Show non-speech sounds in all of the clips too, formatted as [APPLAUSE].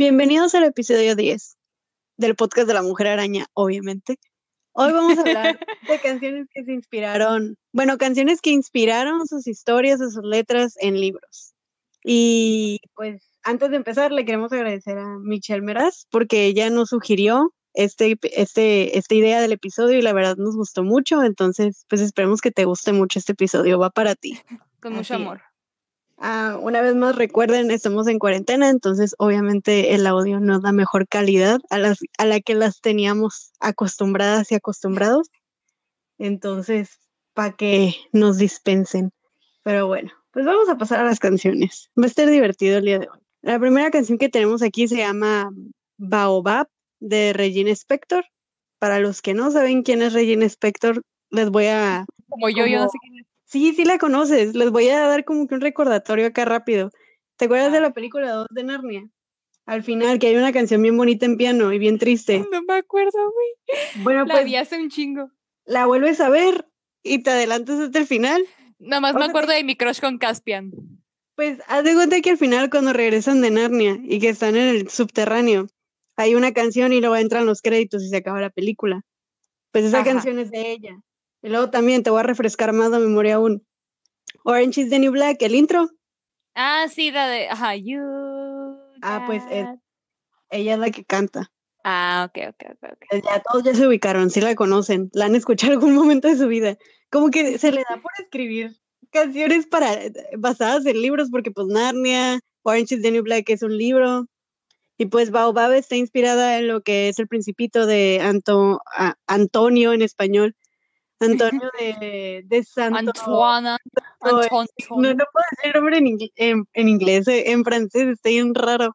Bienvenidos al episodio 10 del podcast de la Mujer Araña, obviamente. Hoy vamos a hablar [LAUGHS] de canciones que se inspiraron, bueno, canciones que inspiraron sus historias o sus letras en libros. Y pues antes de empezar, le queremos agradecer a Michelle Meraz porque ella nos sugirió este, este, esta idea del episodio y la verdad nos gustó mucho. Entonces, pues esperemos que te guste mucho este episodio. Va para ti. [LAUGHS] Con mucho amor. Ah, una vez más, recuerden, estamos en cuarentena, entonces obviamente el audio no da mejor calidad a, las, a la que las teníamos acostumbradas y acostumbrados. Entonces, para que nos dispensen. Pero bueno, pues vamos a pasar a las canciones. Va a estar divertido el día de hoy. La primera canción que tenemos aquí se llama Baobab de Regina Spector. Para los que no saben quién es Regina Spector, les voy a... Como yo, yo no sé quién es. Sí, sí la conoces. Les voy a dar como que un recordatorio acá rápido. ¿Te acuerdas de Ah. la película 2 de Narnia? Al final, que hay una canción bien bonita en piano y bien triste. No me acuerdo, güey. Bueno, La pues vi hace un chingo. la vuelves a ver y te adelantas hasta el final. Nada más O me acuerdo de mi crush con Caspian. Pues haz de cuenta que al final, cuando regresan de Narnia y que están en el subterráneo, hay una canción y luego entran los créditos y se acaba la película. Pues esa Ajá. canción es de ella. Y luego también te voy a refrescar más la memoria aún. Orange is the New Black, el intro. Ah, sí, la de. Ajá, you. Ah, pues, es- got- Ella es la que canta. Ah, ok, ok, ok. ok. Eh, Ya todos ya se ubicaron, sí la conocen, la han escuchado en algún momento de su vida. Como que se le da por escribir canciones para basadas en libros, porque pues Narnia, Orange is the New Black es un libro. Y pues Baobab está inspirada en lo que es el principito de Anto- a- Antonio en español. Antonio [LAUGHS] de, de Santo. Antoine. no, Anton. No, no puedo decir el nombre en, ingl- en, en inglés, eh, en francés está bien raro.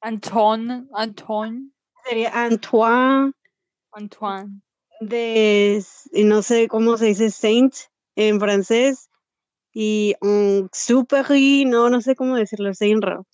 Anton. Anton. Sería Antoine. Antoine. de, no sé cómo se dice saint en francés, y un superi, no, no sé cómo decirlo, es bien raro.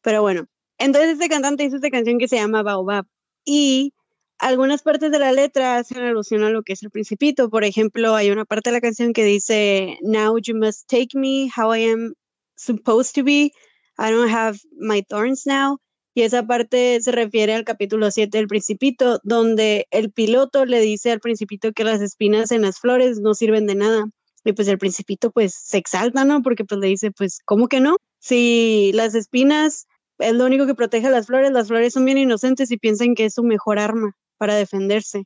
Pero bueno, entonces este cantante hizo esta canción que se llama Baobab, y algunas partes de la letra hacen alusión a lo que es el principito. Por ejemplo, hay una parte de la canción que dice, Now you must take me how I am supposed to be. I don't have my thorns now. Y esa parte se refiere al capítulo 7 del Principito, donde el piloto le dice al Principito que las espinas en las flores no sirven de nada. Y pues el Principito pues se exalta, ¿no? Porque pues le dice, pues, ¿cómo que no? Si las espinas es lo único que protege a las flores, las flores son bien inocentes y piensan que es su mejor arma para defenderse.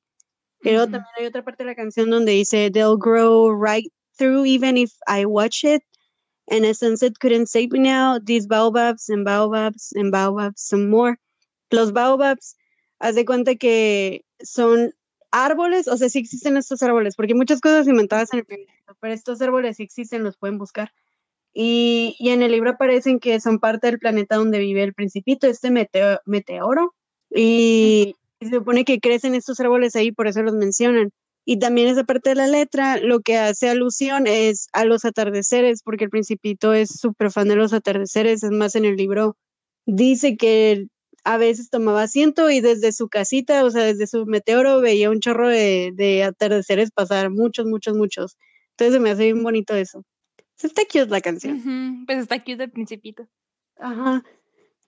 Pero también hay otra parte de la canción donde dice, They'll grow right through even if I watch it. And a sunset couldn't save me now. These baobabs and baobabs and baobabs some more. Los baobabs, haz de cuenta que son árboles, o sea, sí existen estos árboles, porque muchas cosas inventadas en el principio, pero estos árboles sí existen, los pueden buscar. Y, en el libro aparecen que son parte del planeta donde vive el principito, este meteo- meteoro, y, se supone que crecen estos árboles ahí, por eso los mencionan. Y también esa parte de la letra lo que hace alusión es a los atardeceres, porque el principito es súper fan de los atardeceres, es más en el libro dice que a veces tomaba asiento y desde su casita, o sea, desde su meteoro veía un chorro de, de atardeceres pasar, muchos, muchos, muchos. Entonces se me hace bien bonito eso. Está cute la canción. Pues está cute el principito. Ajá.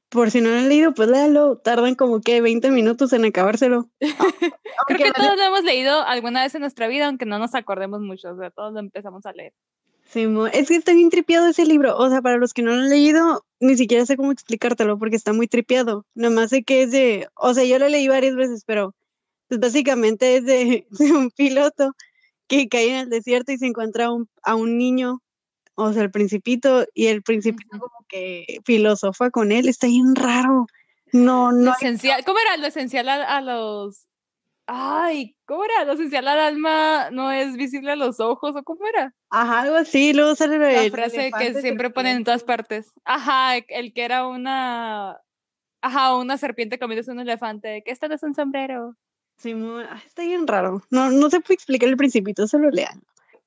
Por si no lo han leído, pues léalo. Tardan como que 20 minutos en acabárselo. [LAUGHS] Creo que todos lo hemos leído alguna vez en nuestra vida, aunque no nos acordemos mucho. O sea, todos lo empezamos a leer. Simón, es que está bien tripeado ese libro. O sea, para los que no lo han leído, ni siquiera sé cómo explicártelo porque está muy tripeado. Nomás sé que es de. O sea, yo lo leí varias veces, pero pues básicamente es de, [LAUGHS] de un piloto que cae en el desierto y se encuentra un, a un niño, o sea, el principito, y el principito como que filosofa con él. Está bien raro. No, Lo no. esencial, ¿Cómo era? Lo esencial a, a los. Ay, ¿cómo era? Lo esencial al alma no es visible a los ojos, ¿o cómo era? Ajá, algo así. Luego sale La el frase que siempre ponen en todas partes. Ajá, el que era una. Ajá, una serpiente comiéndose un elefante. Que esto no es un sombrero. Simón, ah, está bien raro. No, no se puede explicar el principito, solo lean.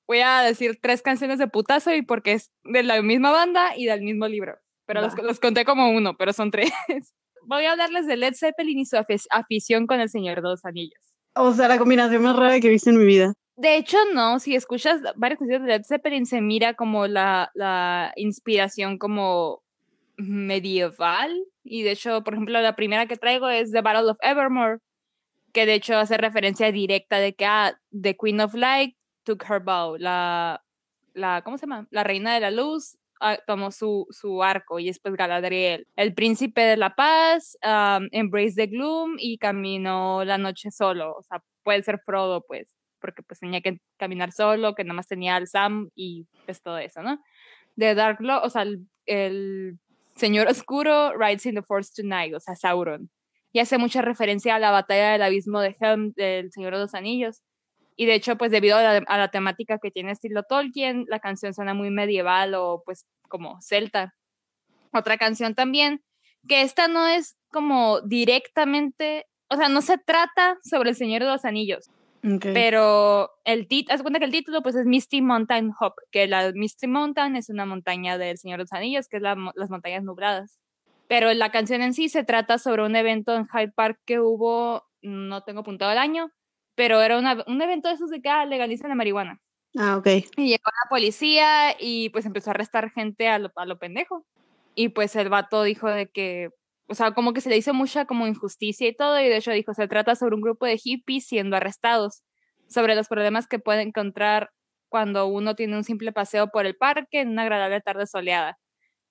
Voy a decir tres canciones de putazo y porque es de la misma banda y del mismo libro. Pero los, los conté como uno, pero son tres. [LAUGHS] Voy a hablarles de Led Zeppelin y su afi- afición con el Señor de los Anillos. O sea, la combinación más rara que he visto en mi vida. De hecho, no, si escuchas varias canciones de Led Zeppelin, se mira como la, la inspiración como medieval. Y de hecho, por ejemplo, la primera que traigo es The Battle of Evermore, que de hecho hace referencia directa de que ah, The Queen of Light took her bow, la, la ¿cómo se llama? La reina de la luz ah, tomó su, su arco y después Galadriel. El príncipe de la paz, Embrace the Gloom y caminó la noche solo. O sea, puede ser Frodo, pues, porque pues tenía que caminar solo, que nada más tenía al Sam y pues todo eso, ¿no? De Dark Lord, o sea, el, el Señor Oscuro rides in the Force tonight, o sea, Sauron. Y hace mucha referencia a la batalla del abismo de Helm del Señor de los Anillos. Y de hecho, pues debido a la, temática que tiene estilo Tolkien, la canción suena muy medieval o pues como celta. Otra canción también, que esta no es como directamente, o sea, no se trata sobre el Señor de los Anillos, pero el título, haz cuenta que el título pues es Misty Mountain Hop, que la Misty Mountain es una montaña del Señor de los Anillos, que es las montañas nubladas. Pero la canción en sí se trata sobre un evento en Hyde Park que hubo, no tengo apuntado el año, pero era un evento de esos de que ah, legalizan la marihuana. Ah, ok. Y llegó la policía y pues empezó a arrestar gente a lo, a lo pendejo. Y pues el vato dijo de que, o sea, como que se le hizo mucha como injusticia y todo, y de hecho dijo, se trata sobre un grupo de hippies siendo arrestados, sobre los problemas que puede encontrar cuando uno tiene un simple paseo por el parque en una agradable tarde soleada.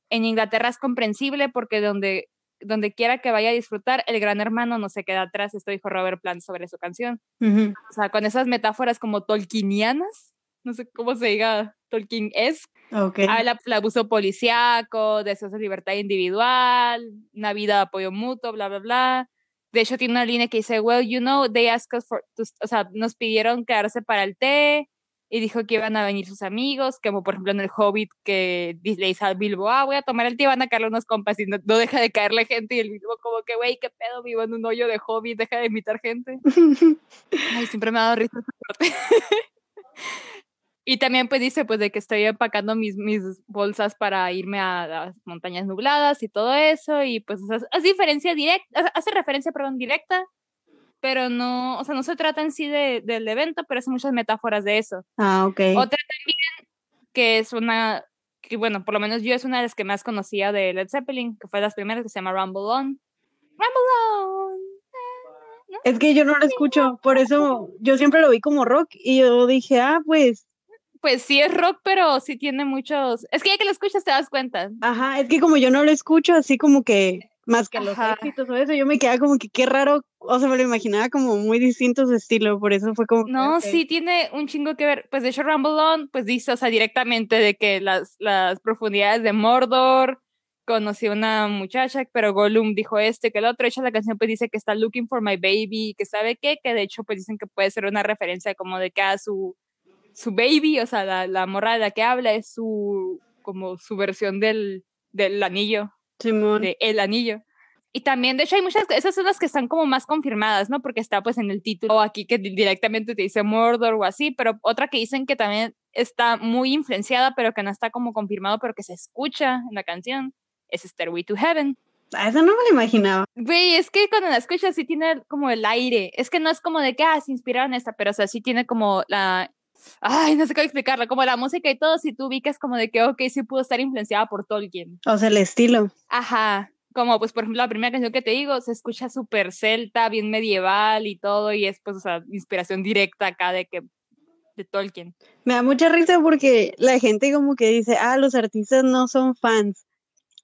En Inglaterra es comprensible porque donde donde quiera que vaya a disfrutar, el gran hermano no se queda atrás. Esto dijo Robert Plant sobre su canción. O sea, con esas metáforas como tolkienianas, no sé cómo se diga, Tolkien es. Okay. Habla el abuso policíaco, deseos de libertad individual, una vida de apoyo mutuo, bla, bla, bla. De hecho, tiene una línea que dice, well, you know, they asked us for, o sea, nos pidieron quedarse para el té, y dijo que iban a venir sus amigos, como por ejemplo en el Hobbit que le dice al Bilbo, ah, voy a tomar el té, van a caerle unos compas y no, deja de caerle gente y el Bilbo como que, güey, qué pedo, vivo en un hoyo de Hobbit, deja de invitar gente. [LAUGHS] Ay, siempre me ha dado risa [LAUGHS] y también pues dice pues de que estoy empacando mis, mis bolsas para irme a las montañas nubladas y todo eso y pues hace diferencia directa, hace referencia, perdón, directa pero no, o sea, no se trata en sí de, del evento, pero hace muchas metáforas de eso. Ah, ok. Otra también, que es una, que bueno, por lo menos yo es una de las que más conocía de Led Zeppelin, que fue de las primeras, que se llama Rumble On. Rumble On. Es que yo no lo escucho, por eso yo siempre lo vi como rock y yo dije, ah, pues. Pues sí es rock, pero sí tiene muchos. Es que ya que lo escuchas te das cuenta. Ajá, es que como yo no lo escucho, así como que más que los éxitos o eso, yo me quedaba como que qué raro, o sea, me lo imaginaba como muy distinto su estilo, por eso fue como... No, sí tiene un chingo que ver, pues de hecho Rumble On, pues dice, o sea, directamente de que las, las profundidades de Mordor, conocí a una muchacha, pero Gollum dijo este, que el otro, hecho la canción pues dice que está looking for my baby, que sabe qué, que de hecho pues dicen que puede ser una referencia como de que a su, su baby, o sea, la, la morra de la que habla es su, como su versión del, del anillo de El Anillo. Y también, de hecho, hay muchas, esas son las que están como más confirmadas, ¿no? Porque está pues en el título aquí que directamente te dice Mordor o así, pero otra que dicen que también está muy influenciada, pero que no está como confirmado, pero que se escucha en la canción, es Stairway to Heaven. A eso no me lo imaginaba. Güey, es que cuando la escuchas sí tiene como el aire. Es que no es como de que, ah, se inspiraron en esta, pero o sea, sí tiene como la... Ay, no sé cómo explicarlo, como la música y todo, si tú ubicas como de que, ok, sí pudo estar influenciada por Tolkien. O sea, el estilo. Ajá, como pues por ejemplo la primera canción que te digo, se escucha súper celta, bien medieval y todo, y es pues, o sea, inspiración directa acá de que de Tolkien. Me da mucha risa porque la gente como que dice, ah, los artistas no son fans.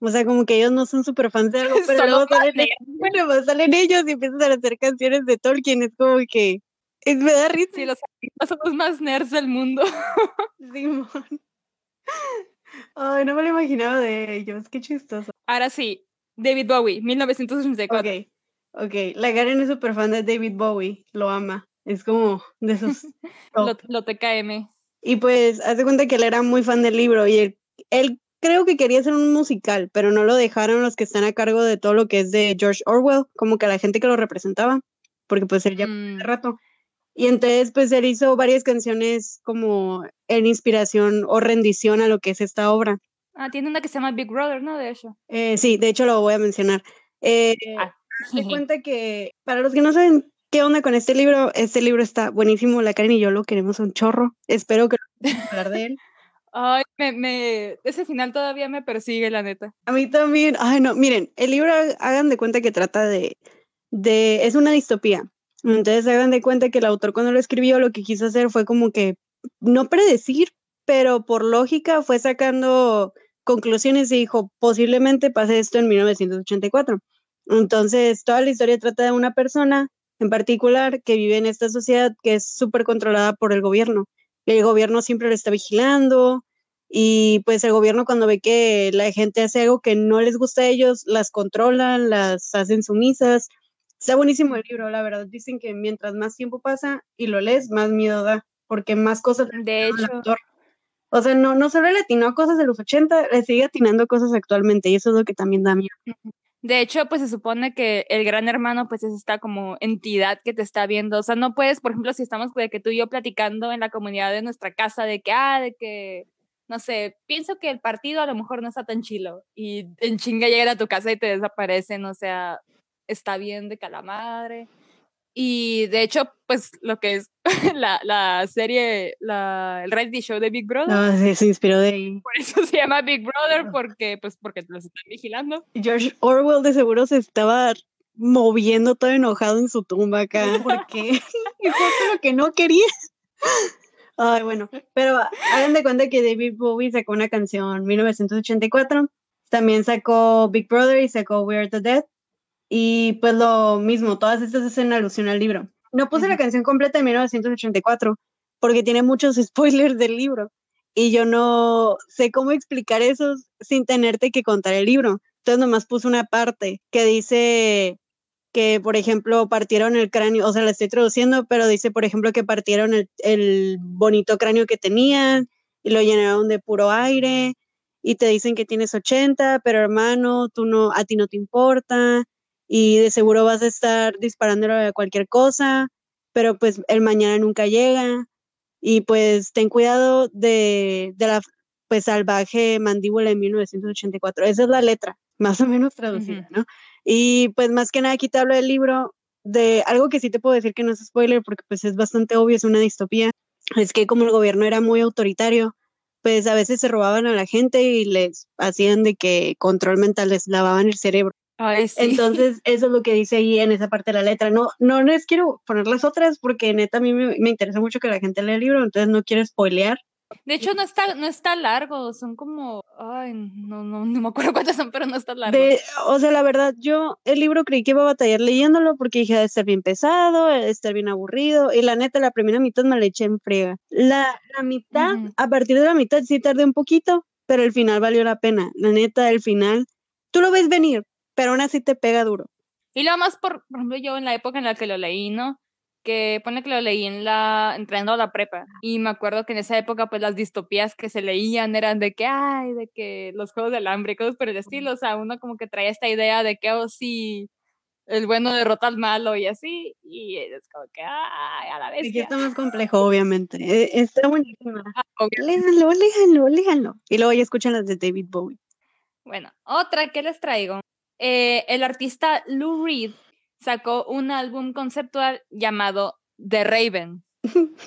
O sea, como que ellos no son súper fans de algo, [LAUGHS] pero luego salen, bueno, [LAUGHS] salen ellos y empiezan a hacer canciones de Tolkien. Es como que me da risa. Sí, los son los más nerds del mundo. [LAUGHS] Simón. Ay, no me lo imaginaba de ellos, qué chistoso. Ahora sí, David Bowie, 1984. Ok, ok. La Karen es súper fan de David Bowie, lo ama. Es como de esos. [LAUGHS] lo, TKM. Y pues, hace cuenta que él era muy fan del libro y él, él creo que quería hacer un musical, pero no lo dejaron los que están a cargo de todo lo que es de George Orwell, como que la gente que lo representaba, porque pues él ya mm. rato. Y entonces pues él hizo varias canciones como en inspiración o rendición a lo que es esta obra. Ah, tiene una que se llama Big Brother, ¿no? De hecho. Eh, sí, de hecho lo voy a mencionar. Eh, ah. [LAUGHS] cuenta que, para los que no saben, ¿Qué onda con este libro? Este libro está buenísimo, la Karen y yo lo queremos un chorro. Espero que no hablar de él. [LAUGHS] Ay, me, me, ese final todavía me persigue, la neta. A mí también. Ay, no, miren, el libro hagan de cuenta que trata de, de, es una distopía. Entonces hagan de cuenta que el autor cuando lo escribió lo que quiso hacer fue como que, no predecir, pero por lógica fue sacando conclusiones y dijo, posiblemente pase esto en 1984. Entonces, toda la historia trata de una persona en particular que vive en esta sociedad que es súper controlada por el gobierno el gobierno siempre lo está vigilando y pues el gobierno cuando ve que la gente hace algo que no les gusta a ellos, las controlan, las hacen sumisas. Está buenísimo el libro, la verdad. Dicen que mientras más tiempo pasa y lo lees, más miedo da, porque más cosas de hecho. O sea, no, no solo le atinó a cosas de los 80, le sigue atinando cosas actualmente y eso es lo que también da miedo. De hecho, pues se supone que el gran hermano pues es esta como entidad que te está viendo. O sea, no puedes, por ejemplo, si estamos de que tú y yo platicando en la comunidad de nuestra casa de que, ah, de que, no sé, pienso que el partido a lo mejor no está tan chilo y en chinga llegan a tu casa y te desaparecen, o sea, está bien de calamadre. Y de hecho, pues lo que es [LAUGHS] la, la serie, la, el reality show de Big Brother. No, sí, se inspiró de ahí. Por eso se llama Big Brother, porque, pues, porque los están vigilando. George Orwell de seguro se estaba moviendo todo enojado en su tumba acá, [LAUGHS] porque [LAUGHS] justo lo que no quería. Ay, bueno, pero hagan de cuenta que David Bowie sacó una canción en 1984, también sacó Big Brother y sacó We're the Dead, y pues lo mismo, todas estas hacen alusión al libro. No puse la canción completa de 1984 porque tiene muchos [LAUGHS] spoilers del libro y yo no sé cómo explicar eso sin tenerte que contar el libro. Entonces nomás puse una parte que dice que, por ejemplo, partieron el cráneo, o sea, la estoy traduciendo, pero dice, por ejemplo, que partieron el, el bonito cráneo que tenían y lo llenaron de puro aire y te dicen que tienes 80, pero hermano, tú no, a ti no te importa y de seguro vas a estar disparándolo a cualquier cosa, pero pues el mañana nunca llega y pues ten cuidado de, de la pues salvaje mandíbula en 1984. Esa es la letra, [LAUGHS] más o menos traducida, ¿no? Y pues más que nada aquí te hablo del libro de algo que sí te puedo decir que no es spoiler porque pues es bastante obvio, es una distopía, es que como el gobierno era muy autoritario, pues a veces se robaban a la gente y les hacían de que control mental les lavaban el cerebro. Entonces, eso es lo que dice ahí en esa parte de la letra. No, no les quiero poner las otras porque neta a mí me, interesa mucho que la gente lea el libro, entonces no quiero spoilear. De hecho, no está, no está largo, son como, ay, no, no, no me acuerdo cuántas son, pero no está largo. o sea, la verdad, yo el libro creí que iba a batallar leyéndolo porque dije, de estar bien pesado, de estar bien aburrido, y la neta, la primera mitad me la eché en friega. La, la mitad, a partir de la mitad sí tardé un poquito, pero el final valió la pena. La neta, el final, tú lo ves venir, pero aún así te pega duro. Y lo más, por, por ejemplo, yo en la época en la que lo leí, ¿no? Que pone que lo leí en la, entrando a la prepa. Y me acuerdo que en esa época, pues las distopías que se leían eran de que, ay, de que los juegos del hambre, cosas por el estilo. O sea, uno como que traía esta idea de que, oh, sí, el bueno derrota al malo y así. Y es como que, ay, a la vez. Aquí está más complejo, obviamente. E, está [LAUGHS] buenísimo. Ah, léjanlo. Y luego ya escuchan las de David Bowie. Bueno, otra que les traigo eh, el artista Lou Reed sacó un álbum conceptual llamado The Raven, [LAUGHS]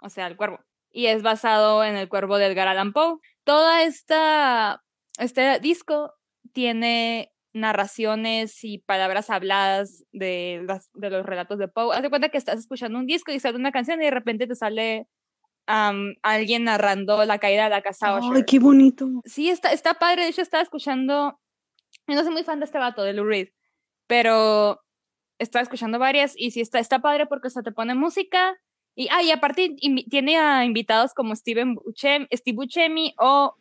o sea, el cuervo, y es basado en el cuervo de Edgar Allan Poe. Toda esta, este disco tiene narraciones y palabras habladas de, de los relatos de Poe. Haz de cuenta que estás escuchando un disco y sale una canción y de repente te sale alguien narrando la caída de la casa ¡Ay, qué bonito! Sí, está, está padre. De hecho, estaba escuchando yo no soy muy fan de este vato, de Lou Reed, pero estaba escuchando varias y sí está, está padre porque o te pone música y, ah, y aparte tiene a invitados como Steven Buscemi, Steve Buscemi o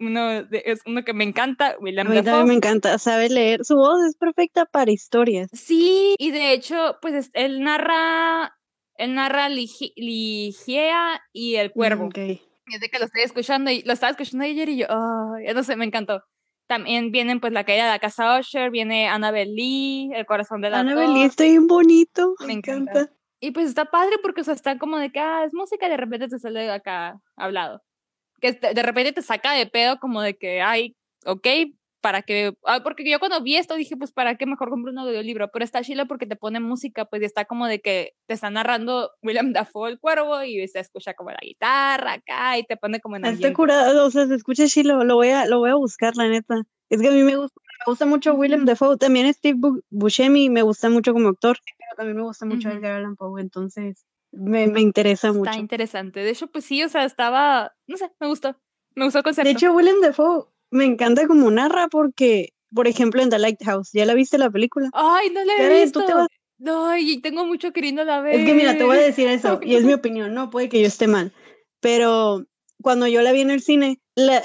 uno, es uno que me encanta, William A mí también me encanta, sabe leer, su voz es perfecta para historias. Sí, y de hecho, pues él narra, él narra Ligia y El Cuervo. Mm, okay. Desde que lo estoy escuchando y lo estaba escuchando ayer y yo, oh, no sé, me encantó. También vienen pues la caída de la casa Usher, viene Annabelle Lee, el corazón de la Annabelle Lee está bien bonito, me, encanta. Y pues está padre porque o sea, está como de que ah, es música y de repente te sale acá hablado. Que de repente te saca de pedo como de que, ay, ok, para qué, ah, porque yo cuando vi esto dije, pues para qué mejor compro un audiolibro, pero está chilo porque te pone música, pues está como de que te está narrando William Dafoe el cuervo y se escucha como la guitarra acá y te pone como en Está curado, o sea, se escucha chilo, lo voy a, lo voy a buscar, la neta. Es que a mí me gusta, me gusta mucho William Dafoe, también Steve Buscemi me gusta mucho como actor, pero también me gusta mucho Edgar Allan Poe, entonces me, me interesa mucho. Está interesante, de hecho, pues sí, o sea, estaba, no sé, me gustó, me gustó el concepto. De hecho, William Dafoe me encanta como narra porque, por ejemplo, en The Lighthouse, ¿ya la viste la película? Ay, no la he visto. No, y tengo mucho queriendo la ver. Es que mira, te voy a decir [LAUGHS] eso, y es mi opinión, no puede que yo esté mal, pero cuando yo la vi en el cine,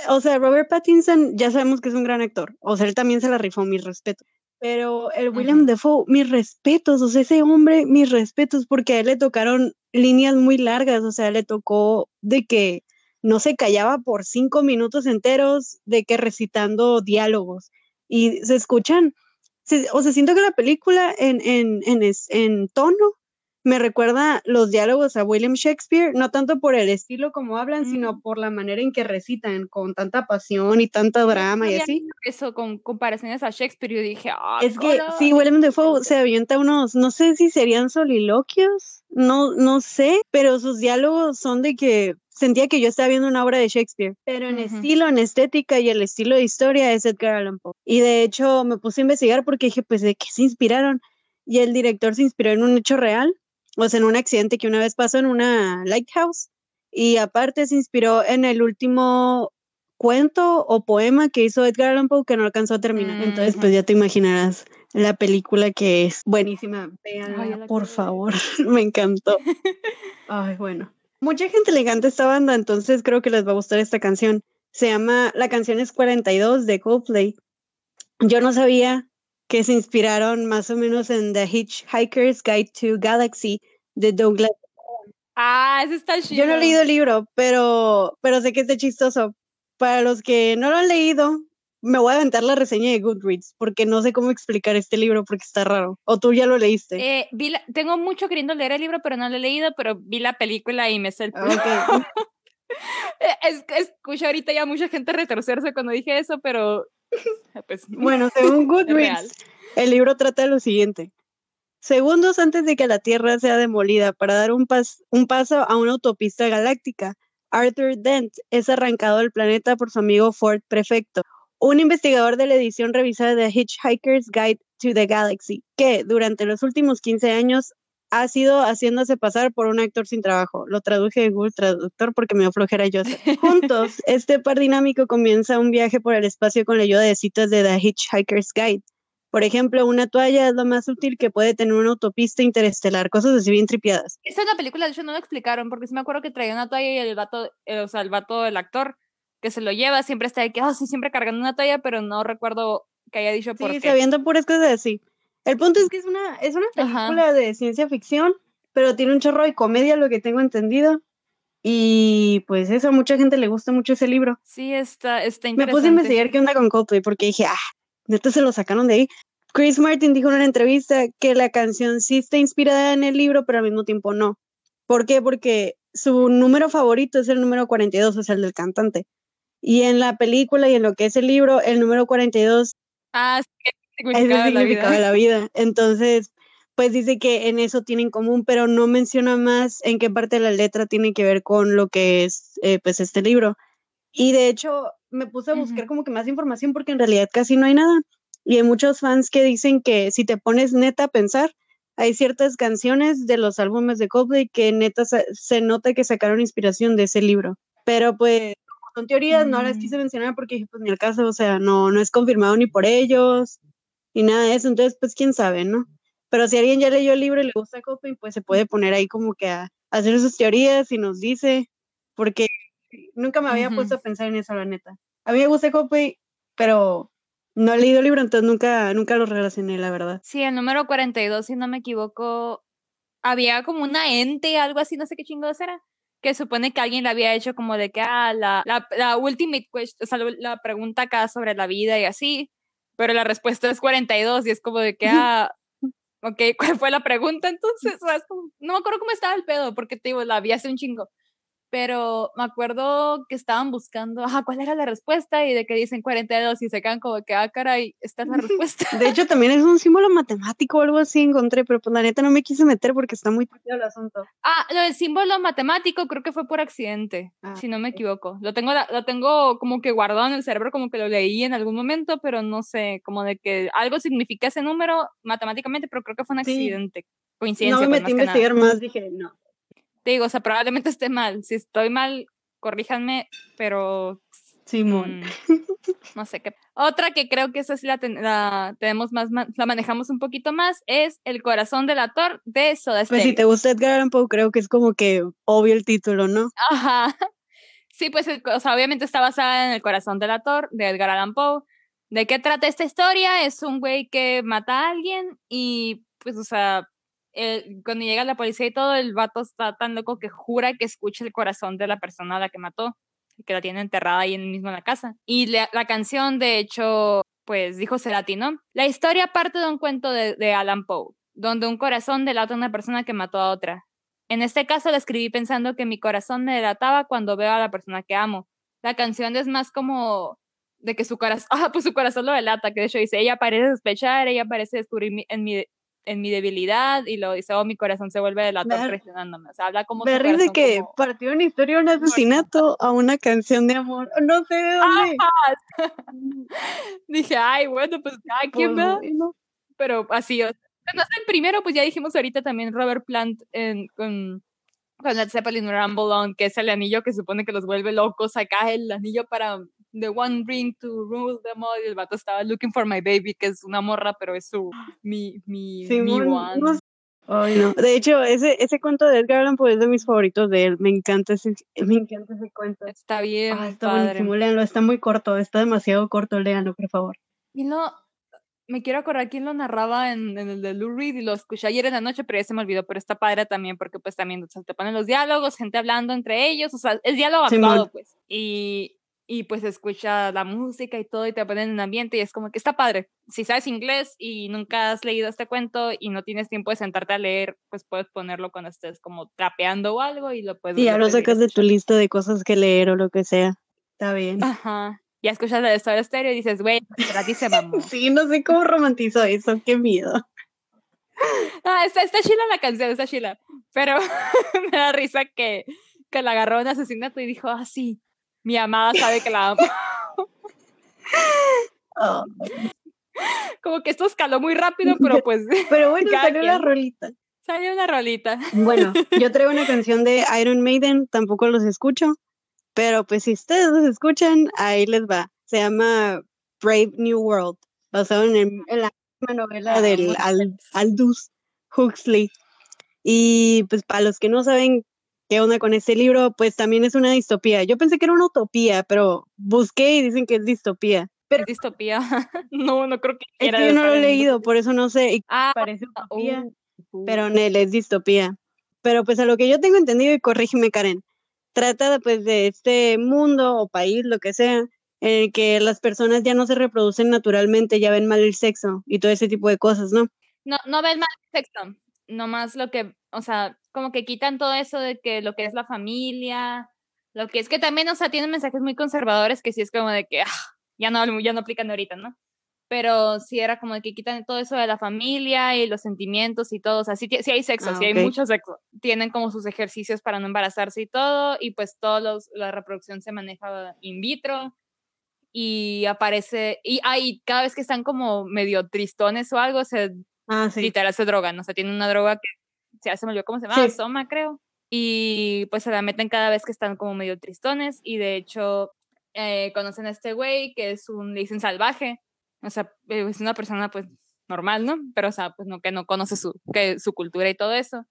o sea, Robert Pattinson ya sabemos que es un gran actor, o sea, él también se la rifó, mis respetos. Pero el William Defoe, mis respetos, o sea, ese hombre, mis respetos, porque a él le tocaron líneas muy largas, o sea, le tocó de que no se callaba por cinco minutos enteros de que recitando diálogos y se escuchan, o sea, siento que la película en, en, en, en tono me recuerda los diálogos a William Shakespeare, no tanto por el estilo como hablan, sino por la manera en que recitan, con tanta pasión y tanta drama y así. Eso con comparaciones a Shakespeare, yo dije, ah, es que sí, William Defoe se avienta unos, no sé si serían soliloquios, no, no sé, pero sus diálogos son de que sentía que yo estaba viendo una obra de Shakespeare, pero en estilo, en estética y el estilo de historia es Edgar Allan Poe. Y de hecho me puse a investigar porque dije, pues, ¿de qué se inspiraron? Y el director se inspiró en un hecho real o sea, en un accidente que una vez pasó en una lighthouse. Y aparte se inspiró en el último cuento o poema que hizo Edgar Allan Poe que no alcanzó a terminar. Entonces, pues ya te imaginarás la película que es buenísima. Véanla, por favor. [LAUGHS] Me encantó. [LAUGHS] Ay, bueno. Mucha gente le encanta esta banda, entonces creo que les va a gustar esta canción. Se llama, la canción es 42 de Coldplay. Yo no sabía que se inspiraron más o menos en The Hitchhiker's Guide to Galaxy de Douglas. Ah, ese está chido. Yo no he leído el libro, pero, pero sé que está chistoso. Para los que no lo han leído, me voy a aventar la reseña de Goodreads, porque no sé cómo explicar este libro porque está raro. ¿O tú ya lo leíste? Eh, tengo mucho queriendo leer el libro, pero no lo he leído, pero vi la película y me sé el ah, [LAUGHS] es, escucho ahorita ya mucha gente retorcerse cuando dije eso, pero [LAUGHS] pues, bueno, [LAUGHS] según Goodreads, el libro trata de lo siguiente. Segundos antes de que la Tierra sea demolida para dar un, un paso a una autopista galáctica, Arthur Dent es arrancado del planeta por su amigo Ford Prefecto, un investigador de la edición revisada de Hitchhiker's Guide to the Galaxy, que durante los últimos 15 años ha sido haciéndose pasar por un actor sin trabajo. Lo traduje en Google Traductor porque me ofrojera yo. [LAUGHS] Juntos, este par dinámico comienza un viaje por el espacio con la ayuda de citas de The Hitchhiker's Guide. Por ejemplo, una toalla es lo más útil que puede tener una autopista interestelar, cosas así bien tripiadas. Esta es la película, de hecho, no lo explicaron, porque sí me acuerdo que traía una toalla y el vato, eh, o sea, el vato del actor que se lo lleva siempre está de que, oh, sí, siempre cargando una toalla, pero no recuerdo que haya dicho por qué. Sí, sabiendo puras cosas así. El punto es que es una, es una película de ciencia ficción, pero tiene un chorro de comedia, lo que tengo entendido. Y pues eso, a mucha gente le gusta mucho ese libro. Sí, está, está interesante. Me puse a investigar qué onda con Coldplay porque dije, ah, neta se lo sacaron de ahí. Chris Martin dijo en una entrevista que la canción sí está inspirada en el libro, pero al mismo tiempo no. ¿Por qué? Porque su número favorito es el número 42, o sea, el del cantante. Y en la película y en lo que es el libro, el número 42 ah, sí, es el significado de la vida. Entonces, pues dice que en eso tiene en común, pero no menciona más en qué parte de la letra tiene que ver con lo que es eh, pues este libro. Y de hecho me puse a buscar como que más información porque en realidad casi no hay nada. Y hay muchos fans que dicen que si te pones neta a pensar, hay ciertas canciones de los álbumes de Coldplay que neta se, nota que sacaron inspiración de ese libro. Pero pues son teorías, no las quise mm. mencionar porque pues ni el caso, o sea, no, no es confirmado ni por ellos, y nada de eso. Entonces, pues quién sabe, ¿no? Pero si alguien ya leyó el libro y le gusta Coldplay, pues se puede poner ahí como que a, hacer sus teorías y nos dice, porque nunca me había puesto a pensar en eso, la neta. A mí me gusta Coldplay, pero no he leído el libro, entonces nunca, nunca lo relacioné, la verdad. Sí, el número 42, si no me equivoco, había como una ente, algo así, no sé qué chingados era, que supone que alguien le había hecho como de que, ah, la, la, la ultimate question, o sea, la pregunta acá sobre la vida y así, pero la respuesta es 42 y es como de que, ah, ok, [LAUGHS] ¿cuál fue la pregunta entonces? no me acuerdo cómo estaba el pedo, porque te digo, la vi hace un chingo. Pero me acuerdo que estaban buscando, ajá, cuál era la respuesta y de que dicen 42 y se quedan como que, ah, caray, esta es la [LAUGHS] respuesta. De hecho, también es un símbolo matemático o algo así encontré, pero pues la neta no me quise meter porque está muy tuyo el asunto. Ah, lo del símbolo matemático creo que fue por accidente, Ah, si no me equivoco. Lo tengo, lo tengo como que guardado en el cerebro, como que lo leí en algún momento, pero no sé, como de que algo significa ese número matemáticamente, pero creo que fue un Sí. accidente. No Coincidencia, me pues, metí a que nada. investigar más, dije, no. Te digo, o sea, probablemente esté mal. Si estoy mal, corríjanme, pero Simón. mm, no sé qué. Otra que creo que esa sí la, ten- la tenemos más, la manejamos un poquito más es El corazón del actor de Soda Pues Stereo. si te gusta Edgar Allan Poe, creo que es como que obvio el título, ¿no? Ajá. Sí, pues, el o sea, obviamente está basada en El corazón del actor de Edgar Allan Poe. ¿De qué trata esta historia? Es un güey que mata a alguien y, pues, o sea, cuando llega la policía y todo, el vato está tan loco que jura que escucha el corazón de la persona a la que mató que la tiene enterrada ahí en- mismo en la casa. Y la, la canción, de hecho, pues dijo Cerati, ¿no? La historia parte de un cuento de, de Alan Poe, donde un corazón delata a una persona que mató a otra. En este caso la escribí pensando que mi corazón me delataba cuando veo a la persona que amo. La canción es más como de que su corazón, [LAUGHS] ah, pues su corazón lo delata, que de hecho dice, ella parece sospechar, ella parece descubrir mi- en mi en mi debilidad y lo dice, oh, mi corazón se vuelve delator Ver- traicionándome. O sea, habla como Me ríe de que como- partió una historia de un asesinato a una canción de amor. No sé de dónde. [LAUGHS] Dije, ay, bueno, pues cada quien va. bueno. pero así, o sea, el primero, pues ya dijimos ahorita también Robert Plant en, con, con Led Zeppelin Rumble On, que es el anillo que supone que los vuelve locos, acá el anillo para The One Ring to Rule them all, y el vato estaba Looking for My Baby, que es una morra, pero es su, mi, mi, mi Simón, one. no sé. Ay, no. De hecho, ese, ese cuento de Edgar Allan Poe es de mis favoritos de él. Me encanta ese, me encanta ese cuento. Está bien, Ah, está padre. buenísimo, léanlo. Está muy corto, está demasiado corto, léanlo, por favor. Y no, me quiero acordar quién lo narraba en, en el de Lou Reed y lo escuché ayer en la noche, pero ya se me olvidó, pero está padre también porque pues también o sea, te ponen los diálogos, gente hablando entre ellos, o sea, es diálogo actuado pues. Y, y pues escucha la música y todo y te ponen en ambiente y es como que está padre. Si sabes inglés y nunca has leído este cuento y no tienes tiempo de sentarte a leer, pues puedes ponerlo cuando estés como trapeando o algo y lo puedes Y ya lo sacas de tu lista de cosas que leer o lo que sea. Está bien. Ajá. Ya escuchas la de Soda Stereo y dices, güey, para ti se mamó. Sí, no sé cómo romantizo eso, qué miedo. [LAUGHS] Ah, está, está chila la canción, está chila. Pero [LAUGHS] me da risa que, que la agarró en asesinato y dijo, ah, sí, mi amada sabe que la amo. Oh, [LAUGHS] [LAUGHS] Como que esto escaló muy rápido, pero pues [LAUGHS] Pero bueno, salió la quien. rolita. salió una rolita. Bueno, yo traigo una canción de Iron Maiden, tampoco los escucho, pero pues si ustedes los escuchan, ahí les va. Se llama Brave New World, basado en, el- en la misma novela Ah, del Aldous Huxley. Y pues para los que no saben qué onda con este libro, pues también es una distopía. Yo pensé que era una utopía, pero busqué y dicen que es distopía. Es distopía. [LAUGHS] no, no creo que Es quiera que yo no lo he leído, por eso no sé. Y Ah, parece utopía. uh, uh. pero Nel es distopía. Pero pues a lo que yo tengo entendido, y corrígeme Karen, trata de, pues de este mundo o país, lo que sea, en el que las personas ya no se reproducen naturalmente, ya ven mal el sexo y todo ese tipo de cosas, ¿no? No, no ven más sexo, nomás lo que, o sea, como que quitan todo eso de que lo que es la familia, lo que es que también, o sea, tienen mensajes muy conservadores que sí es como de que ah, ya no ya no aplican ahorita, ¿no? Pero sí era como de que quitan todo eso de la familia y los sentimientos y todo, o sea, sí, sí hay sexo, Ah, sí hay mucho sexo. Tienen como sus ejercicios para no embarazarse y todo, y pues los, la reproducción se maneja in vitro y aparece, y ahí cada vez que están como medio tristones o algo, se Ah, sí. literal se drogan, o sea, tiene una droga que ya se me olvidó cómo se llama, Sí. Soma, creo. Y pues se la meten cada vez que están como medio tristones y de hecho eh, conocen a este güey que es un, dicen salvaje, o sea, eh, es una persona pues normal, ¿no? Pero o sea, pues no, que no conoce su, que, su cultura y todo eso.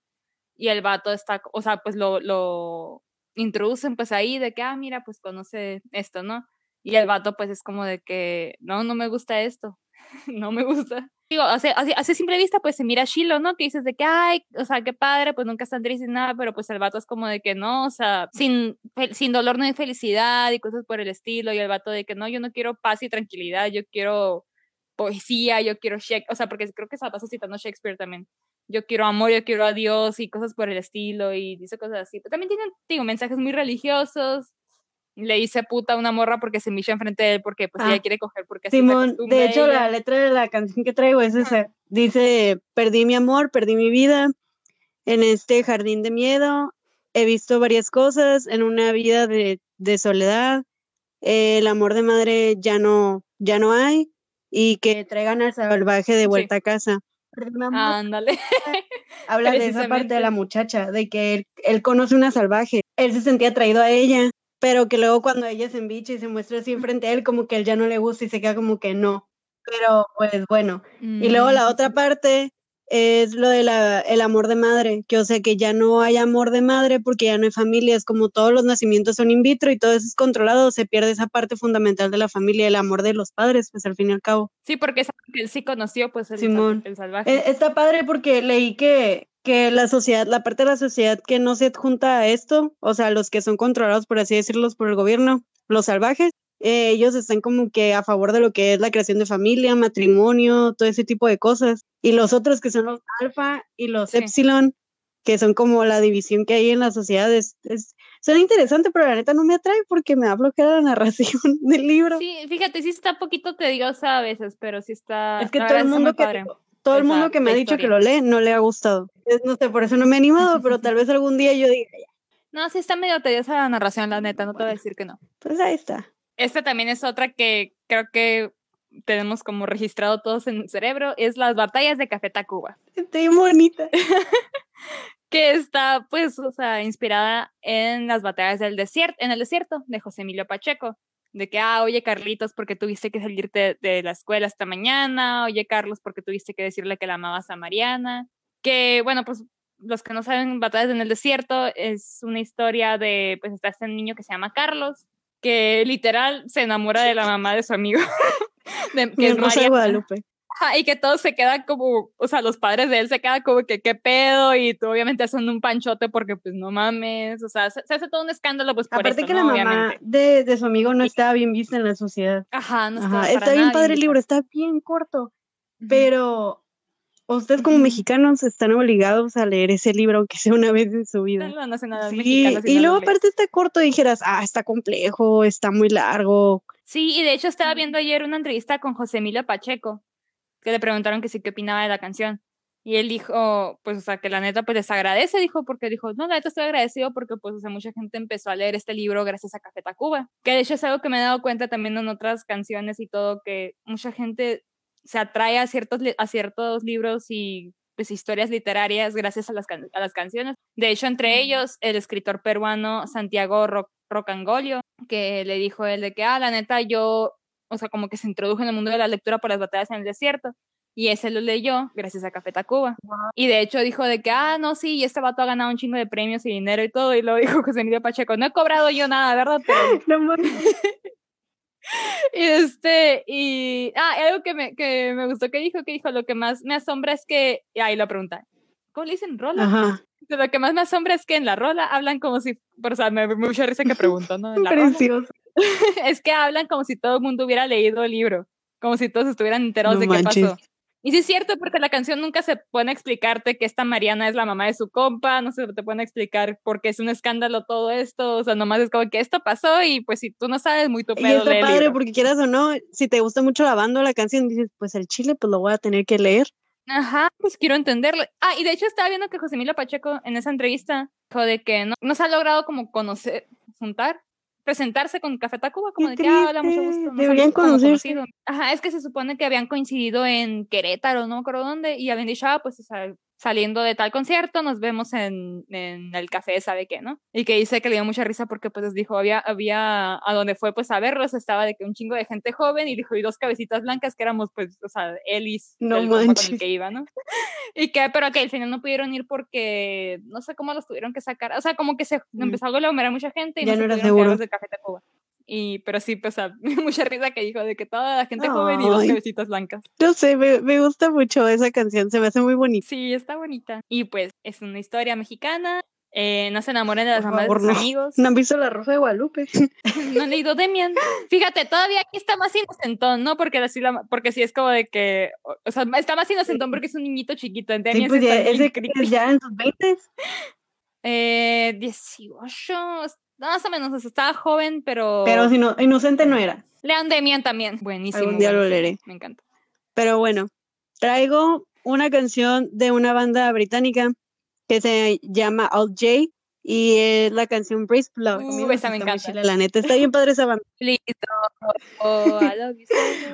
Y el vato está, o sea, pues lo, lo introducen pues ahí de que, ah, mira, pues conoce esto, ¿no? Y el vato pues es como de que, no, no me gusta esto, [LAUGHS] no me gusta. Digo, a simple vista pues se mira chilo, ¿no? Que dices de que, ay, o sea, qué padre, pues nunca están tristes nada, pero pues el vato es como de que no, o sea, sin, sin dolor no hay felicidad y cosas por el estilo, y el vato de que no, yo no quiero paz y tranquilidad, yo quiero poesía, yo quiero Shakespeare, o sea, porque creo que se la pasa citando Shakespeare también. yo quiero amor, yo quiero a Dios y cosas por el estilo y dice cosas así. Pero también tiene, digo, mensajes muy religiosos. Le dice puta a una morra porque se micha enfrente de él porque pues ella Ah. quiere coger porque Simón, costumbre de hecho, la letra de la canción que traigo es esa. Dice, perdí mi amor, perdí mi vida en este jardín de miedo. He visto varias cosas en una vida de, de soledad. eh, el amor de madre ya no, ya no hay. Y que traigan al salvaje de Sí. vuelta a casa. Ándale. [LAUGHS] Habla de esa parte de la muchacha, de que él, él conoce una salvaje. Él se sentía atraído a ella, pero que luego cuando ella se embicha y se muestra así enfrente a él, como que él ya no le gusta y se queda como que no. Pero pues bueno. Y luego la Mm, otra parte es lo de la, el amor de madre, que o sea que ya no hay amor de madre porque ya no hay familia, es como todos los nacimientos son in vitro y todo eso es controlado, se pierde esa parte fundamental de la familia, el amor de los padres, pues al fin y al cabo. Sí, porque es algo que él sí conoció, pues el, sal- Simón. el salvaje. Eh, Está padre porque leí que, que la sociedad, la parte de la sociedad que no se adjunta a esto, o sea, los que son controlados, por así decirlo, por el gobierno, los salvajes, eh, ellos están como que a favor de lo que es la creación de familia, matrimonio, todo ese tipo de cosas. Y los otros que son los alfa y los Sí. epsilon, que son como la división que hay en la sociedad, es, es- suena interesante, pero la neta no me atrae porque me da flojera la narración [LAUGHS] del libro. Sí, fíjate, sí está poquito tediosa a veces, pero sí está. Es que todo el mundo que padre. Todo el mundo que me ha dicho que lo lee no le ha gustado. No sé, por eso no me he animado, pero tal vez algún día yo diga, "Ya, No, sí está medio tediosa la narración, la neta, no te voy a decir que no. pues ahí está. Esta también es otra que creo que tenemos como registrado todos en el cerebro, es las batallas de Café Tacuba, bien bonita. [LAUGHS] que está, pues, o sea, inspirada en las batallas del desierto, en el desierto, de José Emilio Pacheco. De que, ah, oye, Carlitos, porque tuviste que salirte de la escuela esta mañana, oye, Carlos, porque tuviste que decirle que la amabas a Mariana. Que, bueno, pues, los que no saben, Batallas en el Desierto es una historia de, pues, está este niño que se llama Carlos, que literal se enamora de la mamá de su amigo, [LAUGHS] de- que es Rosa Mariana. de Guadalupe. Ajá, y que todos se quedan como, o sea, los padres de él se quedan como que qué pedo y tú obviamente hacen un panchote porque pues no mames, o sea, se, se hace todo un escándalo pues por Aparte que la ¿no? mamá de, de su amigo no estaba bien vista en la sociedad. Ajá, no Ajá, estaba Está bien nada padre el libro, está bien corto, pero ustedes como mexicanos están obligados a leer ese libro aunque sea una vez en su vida. Las nacionales Sí, y no luego aparte está corto dijeras, ah, está complejo, está muy largo. Sí, y de hecho estaba viendo ayer una entrevista con José Emilio Pacheco, que le preguntaron que sí qué opinaba de la canción. Y él dijo, pues, o sea, que la neta, pues les agradece, dijo, porque dijo, no, la neta estoy agradecido porque, pues, o sea, mucha gente empezó a leer este libro gracias a Café Tacuba. Que de hecho es algo que me he dado cuenta también en otras canciones y todo, que mucha gente se atrae a ciertos, a ciertos libros y pues historias literarias gracias a las, can- a las canciones. De hecho, entre ellos, el escritor peruano Santiago Ro- Rocangolio, que le dijo él de que, ah, la neta, yo, o sea, como que se introdujo en el mundo de la lectura por las batallas en el desierto. Y ese lo leyó gracias a Café Tacuba. Y de hecho dijo de que, ah, no, sí, y este vato ha ganado un chingo de premios y dinero y todo. Y lo dijo [LAUGHS] José Emilio Pacheco, no he cobrado yo nada, ¿verdad? Pero [LAUGHS] No [LAUGHS] y este, y, ah, algo que me, que me gustó que dijo, que dijo, lo que más me asombra es que, y ahí lo pregunta, ¿cómo le dicen rola? Ajá, Lo que más me asombra es que en la rola hablan como si, por, o sea, me, me mucha risa que pregunto, ¿no? En la rola. precioso. [LAUGHS] es que hablan como si todo el mundo hubiera leído el libro, como si todos estuvieran enterados No de qué manches. pasó. Y sí es cierto, porque la canción nunca se pone a explicarte que esta Mariana es la mamá de su compa, no se te pone a explicar por qué es un escándalo todo esto, o sea, nomás es como que esto pasó y pues si tú no sabes, muy tu Y pedo está lee el padre libro. porque quieras o no, si te gusta mucho la banda o la canción, dices, pues el chile, pues lo voy a tener que leer. Ajá, pues quiero entenderlo. Ah, y de hecho estaba viendo que José Emilio Pacheco en esa entrevista dijo de que no, no se ha logrado como conocer, juntar, presentarse con Café Tacuba, como Qué de que, ah, hola, mucho gusto. deberían conocerse. conocido. Ajá, es que se supone que habían coincidido en Querétaro, no me acuerdo dónde, y habían dicho, ah, pues o sea, saliendo de tal concierto, nos vemos en, en el café, ¿sabe qué, no? Y que dice que le dio mucha risa porque pues les dijo, había, había, a donde fue pues a verlos, estaba de que un chingo de gente joven, y dijo, y dos cabecitas blancas que éramos pues, o sea, Elis, No compa con el que iba, ¿no? [LAUGHS] Y que, pero que al final no pudieron ir porque no sé cómo los tuvieron que sacar. O sea, como que se Mm. empezó a aglomerar mucha gente y Ya no, no se era seguro. de Café Tacuba. Y, pero sí, pues, o sea, [LAUGHS] mucha risa que dijo de que toda la gente joven y dos Ay. cabecitas blancas. No sé, me, me gusta mucho esa canción, se me hace muy bonita. Sí, está bonita. Y pues, es una historia mexicana. Eh, no se enamoren de las mamás de sus no. amigos. ¿No han visto La Rosa de Guadalupe? [LAUGHS] No han leído Demian. Fíjate, todavía aquí está más inocentón, ¿no? Porque así la, porque sí es como de que, o sea, está más inocentón porque es un niñito chiquito. En Sí, Demian pues ya, es ya en sus 20 [LAUGHS] Eh, 18, más o menos, estaba joven, pero... pero si no, inocente no era. Lean Demian también. Buenísimo. Algún día lo leeré. Me encanta. Pero bueno, traigo una canción de una banda británica que se llama Alt J y es la canción Praise Love. Uh, esa me encanta. la neta, está bien padre esa banda. [LAUGHS] Listo. Oh,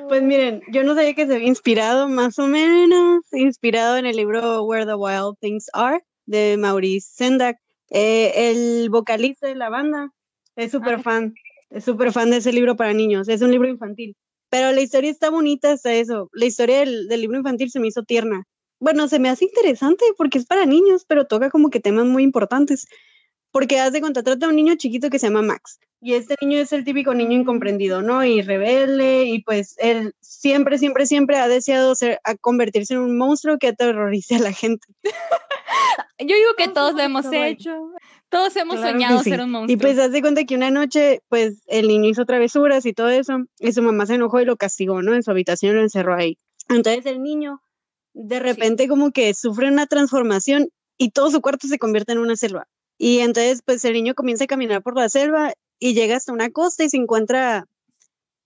Pues miren, yo no sabía que se había inspirado más o menos, inspirado en el libro Where the Wild Things Are de Maurice Sendak. Eh, el vocalista de la banda es súper Ah. fan, es súper fan de ese libro para niños, es un libro infantil. Pero la historia está bonita hasta eso. La historia del, del libro infantil se me hizo tierna. Bueno, se me hace interesante porque es para niños, pero toca como que temas muy importantes. Porque haz de cuenta, trata de un niño chiquito que se llama Max. Y este niño es el típico niño incomprendido, ¿no? Y rebelde, y pues él siempre, siempre, siempre ha deseado ser, a convertirse en un monstruo que aterrorice a la gente. [LAUGHS] Yo digo que Todos lo hemos hecho. Todos hemos Claro soñado sí. ser un Y monstruo. pues haz de cuenta que una noche, pues el niño hizo travesuras y todo eso, y su mamá se enojó y lo castigó, ¿no? En su habitación lo encerró ahí. Entonces el niño de repente como que sufre una transformación y todo su cuarto se convierte en una selva. Y entonces pues el niño comienza a caminar por la selva y llega hasta una costa y se encuentra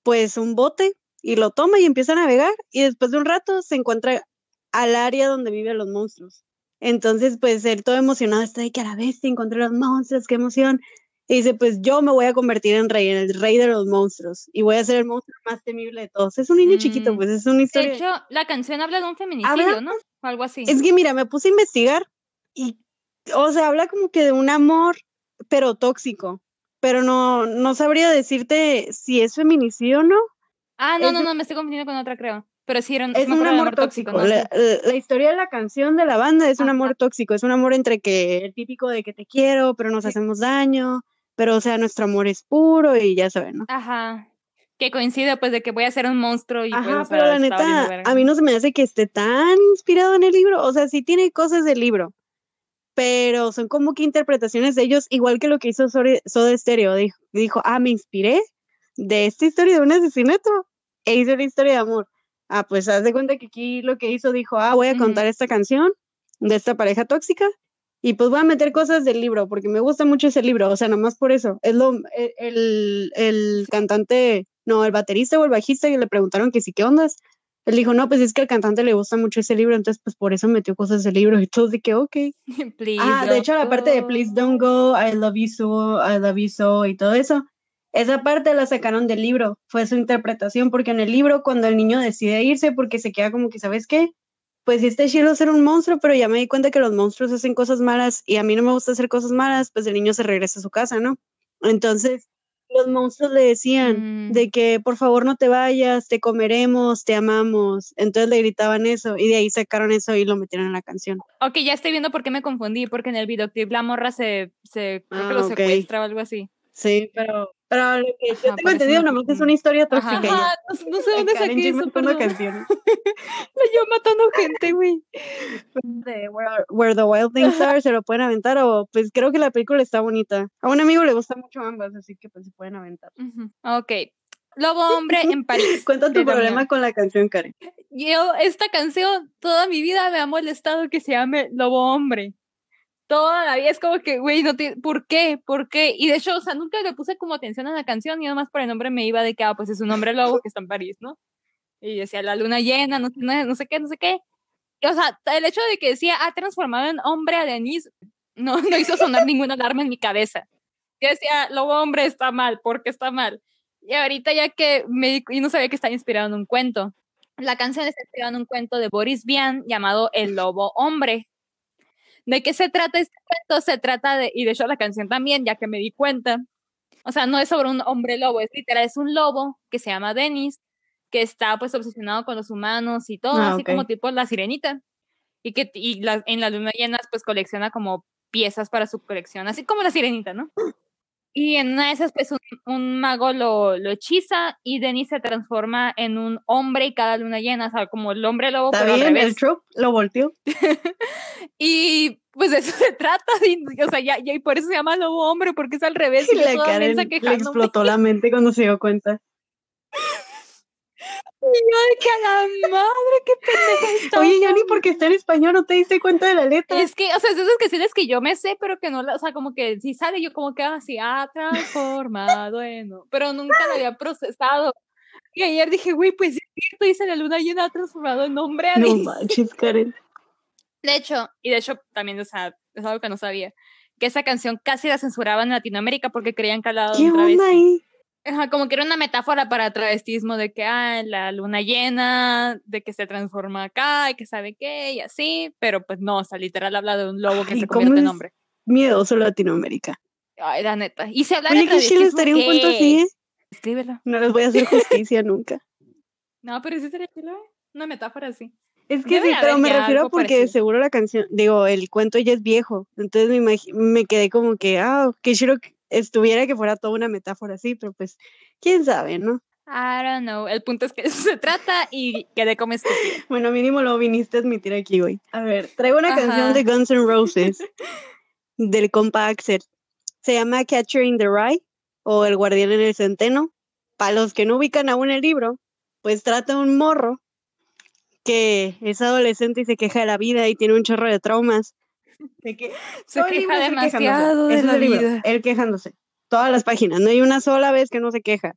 pues un bote y lo toma y empieza a navegar y después de un rato se encuentra al área donde viven los monstruos. Entonces, pues él todo emocionado está de que a la vez encontré los monstruos, qué emoción. Y dice, pues yo me voy a convertir en rey, en el rey de los monstruos. Y voy a ser el monstruo más temible de todos. Es un niño chiquito, Mm, pues es una de historia. hecho, la canción habla de un feminicidio, ¿no? O algo así. Es que mira, me puse a investigar y, o sea, habla como que de un amor, pero tóxico. Pero no, no sabría decirte si es feminicidio o no. Ah, no, es no, un- no, me estoy confundiendo con otra, creo. Pero sí, era un, Es un del amor tóxico. ¿no? La, la- la historia de la canción de la banda es un Ajá. amor tóxico. Es un amor entre que el típico de que te quiero, pero nos Sí. hacemos daño. Pero, o sea, nuestro amor es puro y ya saben, ¿no? Ajá. Que coincide, pues, de que voy a ser un monstruo y pues, Ajá, o sea, pero la neta, a mí no se me hace que esté tan inspirado en el libro. O sea, sí tiene cosas del libro, pero son como que interpretaciones de ellos, igual que lo que hizo Soda Stereo. Dijo, dijo, ah, me inspiré de esta historia de un asesinato e hice una historia de amor. Ah, pues haz de cuenta que aquí lo que hizo, dijo, ah, voy a contar esta canción de esta pareja tóxica y pues voy a meter cosas del libro porque me gusta mucho ese libro, o sea, nomás por eso. Es lo, e- el, el cantante, no, el baterista o el bajista que le preguntaron que sí, ¿qué ondas? Él dijo, no, pues es que al cantante le gusta mucho ese libro, entonces pues por eso metió cosas del libro [LAUGHS] y todos de que, ok. [LAUGHS] Please Ah, de hecho la parte de. Please Don't Go, I Love You So, I Love You So y todo eso, esa parte la sacaron del libro, fue su interpretación, porque en el libro cuando el niño decide irse porque se queda como que, ¿sabes qué? Pues está chido ser un monstruo, pero ya me di cuenta que los monstruos hacen cosas malas y a mí no me gusta hacer cosas malas, pues el niño se regresa a su casa, ¿no? Entonces los monstruos le decían Mm. de que por favor no te vayas, te comeremos, te amamos. Entonces le gritaban eso y de ahí sacaron eso y lo metieron en la canción. Ok, ya estoy viendo por qué me confundí, porque en el videoclip la morra se, se creo que Ah, lo ok. secuestra o algo así. Sí, pero, pero lo que Ajá, yo tengo entendido, me nomás es una historia Ajá, tóxica. Ajá, no, no sé dónde Karen saqué eso, matando perdón. canciones. Yo matando gente, güey. De Where, Where the Wild Things Are, se lo pueden aventar o pues creo que la película está bonita. A un amigo le gustan mucho ambas, así que pues se pueden aventar. Ujú, Ok. Lobo hombre en París. [LAUGHS] Cuenta tu problema con la canción, Karen. Yo, esta canción, toda mi vida me ha molestado que se llame Lobo Hombre. Toda la vida es como que, güey, no te, ¿por qué? ¿Por qué? Y de hecho, o sea, nunca le puse como atención a la canción y nada más por el nombre me iba de que, ah, pues es un hombre lobo que está en París, ¿no? Y decía la luna llena, no, no, no sé qué, no sé qué. Y, o sea, el hecho de que decía, ha transformado en hombre a Denise, no, [LAUGHS] no hizo sonar ninguna alarma en mi cabeza. Yo decía, lobo hombre está mal, ¿por qué está mal? Y ahorita ya que me y no sabía que está inspirado en un cuento. La canción está inspirada en un cuento de Boris Vian llamado El Lobo Hombre. ¿De qué se trata este cuento? Se trata de, y de hecho la canción también, ya que me di cuenta, o sea, no es sobre un hombre lobo, es literal, es un lobo que se llama Dennis, que está pues obsesionado con los humanos y todo, Ah, así como tipo la sirenita. Y que y la- en la luna llenas pues colecciona como piezas para su colección, así como la sirenita, ¿no? Y en una de esas, pues un, mago lo, lo, hechiza y Denny se transforma en un hombre y cada luna llena, o sea, como el hombre lobo, pero bien, el trope lo volteó. [LAUGHS] y pues de eso se trata, [LAUGHS] o sea, ya, y por eso se llama lobo hombre, porque es al revés. [LAUGHS] Y, la Karen le explotó la mente cuando se dio cuenta. Que a la madre, qué pendeja [LAUGHS] Oye, ya ni porque está en español no te diste cuenta de la letra. Es que, o sea, es de esas canciones que yo me sé, pero que no, o sea, como que si sale yo como que así, ha transformado en, pero nunca lo había procesado. Y ayer dije, güey, pues es cierto, dice la luna llena ha transformado en hombre. No manches, Karen. De hecho, y de hecho también, o sea, es algo que no sabía, que esa canción casi la censuraban en Latinoamérica porque creían que al ¿Qué onda ahí? Como que era una metáfora para travestismo de que, ah, la luna llena, de que se transforma acá y que sabe qué y así, pero pues no, o sea, literal habla de un lobo que se convierte en hombre. Miedoso Latinoamérica. Ay, la neta. Y se habla de travestismo, estaría un cuento así, ¿eh? Escríbelo. No les voy a hacer justicia nunca. [LAUGHS] No, pero sí sería chilo, ¿eh? Una metáfora así. Es que sí, pero me refiero porque seguro la canción, digo, el cuento ya es viejo, entonces me, me quedé como que, ah, qué chido estuviera que fuera toda una metáfora así, pero pues, quién sabe, ¿no? I don't know. El punto es que eso [LAUGHS] se trata y quedé como estúpido. [LAUGHS] Bueno, mínimo lo viniste a admitir aquí, güey. A ver, traigo una canción de Guns N' Roses [LAUGHS] del compa Axel. Se llama Catcher in the Rye o El Guardián en el Centeno. Para los que no ubican aún el libro, pues trata un morro que es adolescente y se queja de la vida y tiene un chorro de traumas [LAUGHS] se queja demasiado de la vida. Él quejándose. Todas las páginas. No hay una sola vez que no se queja.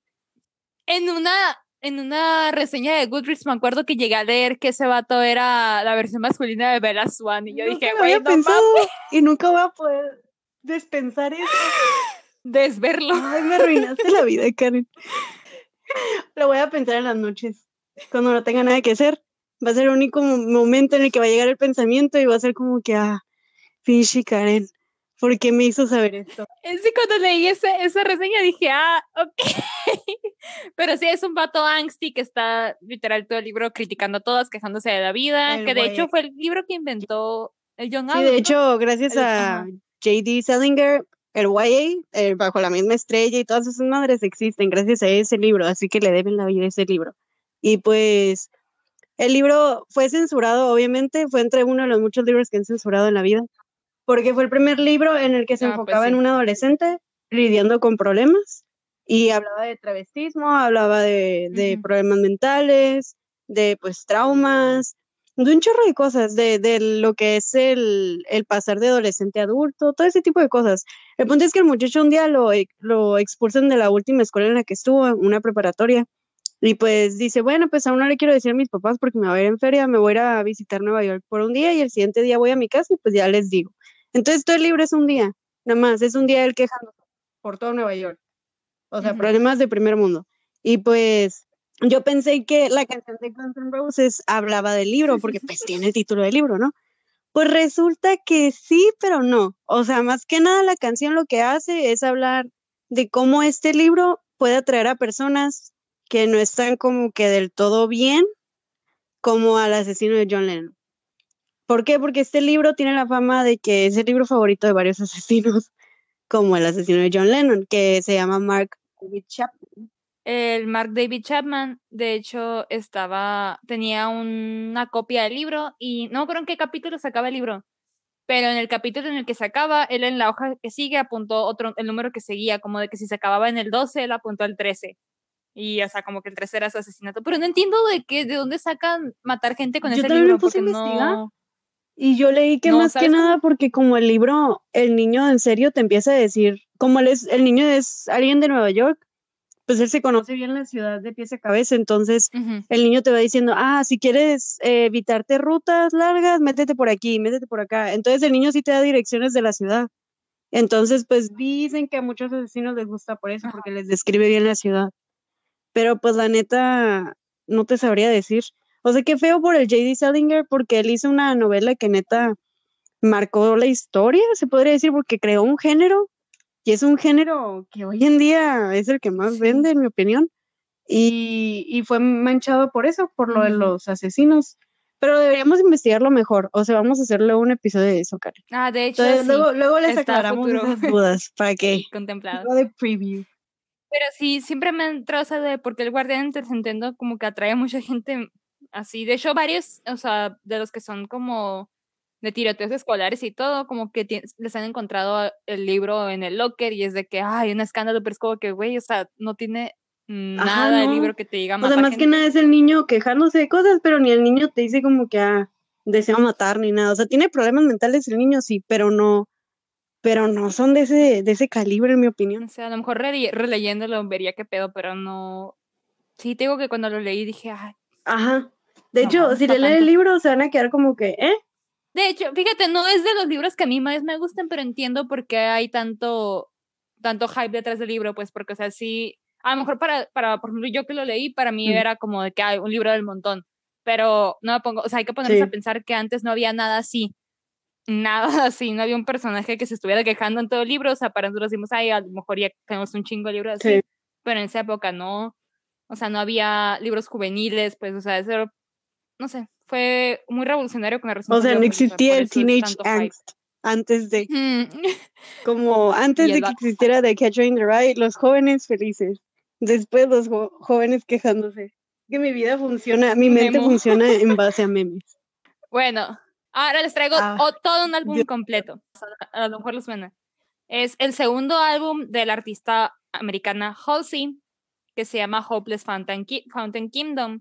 En una, en una reseña de Goodreads me acuerdo que llegué a leer que ese vato era la versión masculina de Bella Swan. Y yo dije, güey, no Y nunca voy a poder despensar eso. [LAUGHS] Desverlo. Ay, me arruinaste la vida, Karen. Lo voy a pensar en las noches. Cuando no tenga nada que hacer. Va a ser el único momento en el que va a llegar el pensamiento y va a ser como que, ah, Pinche Karen, ¿por qué me hizo saber esto? Es que cuando leí esa, esa reseña dije, ah, ok. [LAUGHS] Pero sí, es un vato angsty que está literal todo el libro criticando a todas, quejándose de la vida, que de hecho fue el libro que inventó el John Sí, de hecho, gracias a J.D. Salinger, el YA, bajo la misma estrella y todas esas madres existen gracias a ese libro, así que le deben la vida a ese libro. Y pues el libro fue censurado, obviamente, fue entre uno de los muchos libros que han censurado en la vida porque fue el primer libro en el que se ah, pues enfocaba en un adolescente lidiando con problemas y hablaba de travestismo, hablaba de, problemas mentales, de pues traumas, de un chorro de cosas, de, lo que es el, pasar de adolescente a adulto, todo ese tipo de cosas. El punto es que el muchacho un día lo, lo expulsan de la última escuela en la que estuvo, una preparatoria, y pues dice, bueno, pues aún no le quiero decir a mis papás porque me voy a ir en feria, me voy a ir a visitar Nueva York por un día y el siguiente día voy a mi casa y pues ya les digo. Entonces todo el libro es un día, nada más, es un día él quejando por todo Nueva York. O sea, problemas de primer mundo. Y pues yo pensé que la canción de Guns N' Roses hablaba del libro, porque pues tiene el título del libro, ¿no? Pues resulta que sí, pero no. O sea, más que nada la canción lo que hace es hablar de cómo este libro puede atraer a personas que no están como que del todo bien, como al asesino de John Lennon. ¿Por qué? Porque este libro tiene la fama de que es el libro favorito de varios [LAUGHS] asesinos, como el asesino de John Lennon, que se llama Mark David Chapman. El Mark David Chapman, de hecho, estaba, tenía una copia del libro y no creo en qué capítulo se acaba el libro, pero en el capítulo en el que se acaba, él en la hoja que sigue apuntó otro, el número que seguía, como de que si se acababa en el 12, él apuntó al 13. Y, o sea, como que el 13 era su asesinato. Pero no entiendo de qué, de dónde sacan matar gente con ese libro. Porque no... Y yo leí que más que nada porque como el libro, el niño en serio te empieza a decir, como él es, el niño es alguien de Nueva York, pues él se conoce bien la ciudad de pies a cabeza, entonces el niño te va diciendo, ah, si quieres eh, evitarte rutas largas, métete por aquí, métete por acá. Entonces el niño sí te da direcciones de la ciudad. Entonces, pues dicen que a muchos asesinos les gusta por eso, porque les describe bien la ciudad. Pero pues la neta, no te sabría decir. O sea, qué feo por el J.D. Salinger porque él hizo una novela que neta marcó la historia, se podría decir, porque creó un género y es un género que hoy en día es el que más vende, en mi opinión. Y, fue manchado por eso, por lo de los asesinos. Pero deberíamos investigarlo mejor. O sea, vamos a hacerle un episodio de eso, Karen. Ah, de hecho, Entonces, sí, luego, luego les está aclaramos esas dudas [LAUGHS] para que contemplado. algo de preview. Pero sí, siempre me ha entrado esa de porque el guardián Nintendo como que atrae a mucha gente así. De hecho, varios, o sea, de los que son como de tiroteos escolares y todo, como que les han encontrado el libro en el locker y es de que, ay, un escándalo, pero es como que, güey, o sea, no tiene nada el no. libro que te diga O sea, más que nada es el niño quejándose de cosas, pero ni el niño te dice como que ah, desea matar ni nada. O sea, tiene problemas mentales el niño, sí, pero no, pero no son de ese, de ese calibre, en mi opinión. O sea, a lo mejor rele- releyéndolo vería qué pedo, pero no. Sí, te digo que cuando lo leí dije, ay. Ajá. De No, hecho, si le leen el libro, se van a quedar como que, ¿eh? De hecho, fíjate, no es de los libros que a mí más me gustan, pero entiendo por qué hay tanto, tanto hype detrás del libro, pues porque, o sea, sí, a lo mejor para, para por ejemplo, yo que lo leí, para mí Mm. era como de que hay un libro del montón, pero no me pongo, o sea, hay que ponerse Sí. a pensar que antes no había nada así, nada [LAUGHS] así, no había un personaje que se estuviera quejando en todo el libro, o sea, para nosotros decimos, ay, a lo mejor ya tenemos un chingo de libros así, Sí. pero en esa época no, o sea, no había libros juveniles, pues, o sea, eso, era- no sé, fue muy revolucionario con la O sea, no existía el teenage angst antes de, Mm, [LAUGHS] como antes de que existiera The Catcher in the Rye, los jóvenes felices. Después los jóvenes quejándose. Que mi vida funciona, mi mente Memo. funciona [LAUGHS] en base a memes. Bueno, ahora les traigo Ah, o- todo un álbum Dios. completo. A, a lo mejor les suena. Es el segundo álbum de la artista americana Halsey, que se llama Hopeless Fountain, Ki- Fountain Kingdom.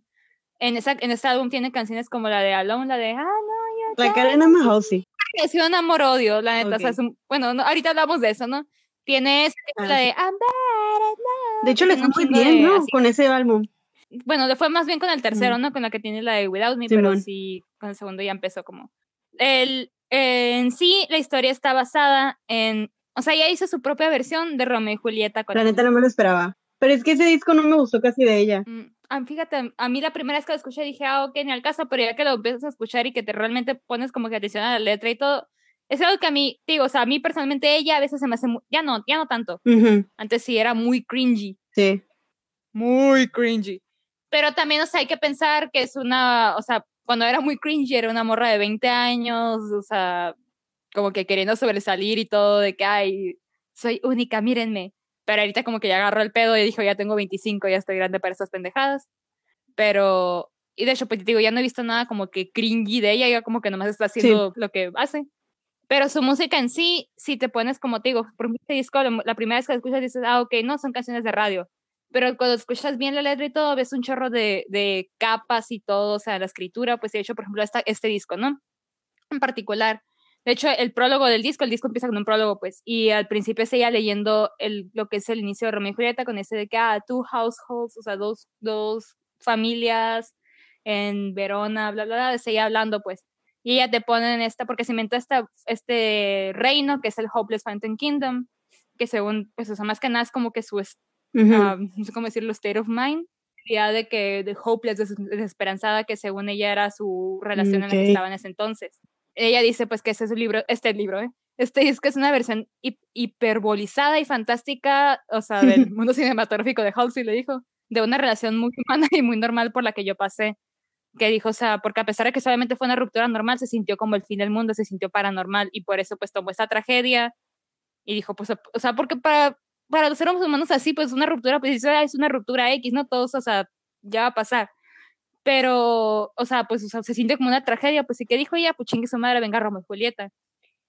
En, esa, en este álbum tiene canciones como la de Alone, la de Ah, no, La Karen ama Halsey. relación amor-odio, la neta. o sea, es un- bueno, no, ahorita hablamos de eso, ¿no? Tiene esa- Ah, la de I'm bad De hecho, le fue un muy bien, de ¿no? así- Con ese álbum. bueno, le fue más bien con el tercero, ¿no? Con la que tiene la de Without Me, Simón. pero sí, con el segundo ya empezó como. El, en sí, la historia está basada en. O sea, ella hizo su propia versión de Romeo y Julieta. Con La neta no me lo esperaba. Pero es que ese disco no me gustó casi de ella. Mm, fíjate, a mí la primera vez que lo escuché dije, ah, ok, ni al caso, pero ya que lo empiezas a escuchar y que te realmente pones como que atención a la letra y todo, es algo que a mí, digo, o sea, a mí personalmente ella a veces se me hace, ya no, ya no tanto. Antes sí era muy cringy. Sí. muy cringy. Pero también, o sea, hay que pensar que es una, o sea, cuando era muy cringy era una morra de 20 años, o sea, como que queriendo sobresalir y todo, de que, ay, soy única, mírenme. Pero ahorita como que ya agarró el pedo y dijo, ya tengo 25, ya estoy grande para esas pendejadas. Pero, y de hecho, pues digo, ya no he visto nada como que cringy de ella, ya como que nomás está haciendo lo que hace. Pero su música en sí, si te pones como te digo, por este disco, la, primera vez que lo escuchas dices, ah, ok, no, son canciones de radio pero cuando escuchas bien la letra y todo, ves un chorro de, de capas y todo, o sea, la escritura, pues de hecho, por ejemplo, esta, este disco, ¿no? En particular. De hecho, el prólogo del disco, el disco empieza con un prólogo, pues, y al principio es ella leyendo el, lo que es el inicio de Romeo y Julieta, con ese de que, ah, two households, o sea, dos, dos familias en Verona, bla, bla, bla, es ella hablando, pues. Y ella te pone en esta, porque se inventó esta, este reino, que es el Hopeless Fountain Kingdom, que según, pues, o sea, más que nada es como que su, Ujú. ah, no sé cómo decirlo, state of mind, ya de que de hopeless, des- desesperanzada, que según ella era su relación en la que estaba en ese entonces. Ella dice pues que ese es el libro, este libro, ¿eh? Este disco es una versión hi- hiperbolizada y fantástica, o sea, del [LAUGHS] mundo cinematográfico de Halsey, le dijo, de una relación muy humana y muy normal por la que yo pasé. Que dijo, o sea, porque a pesar de que solamente fue una ruptura normal, se sintió como el fin del mundo, se sintió paranormal y por eso pues tomó esta tragedia y dijo, pues, o sea, porque para, para los seres humanos así, pues una ruptura, pues dice, "Ah, es una ruptura X, ¿no? Todos, o sea, ya va a pasar. Pero, o sea, pues o sea, se siente como una tragedia, pues sí que dijo ella, pues chingue su madre, venga Romeo y Julieta.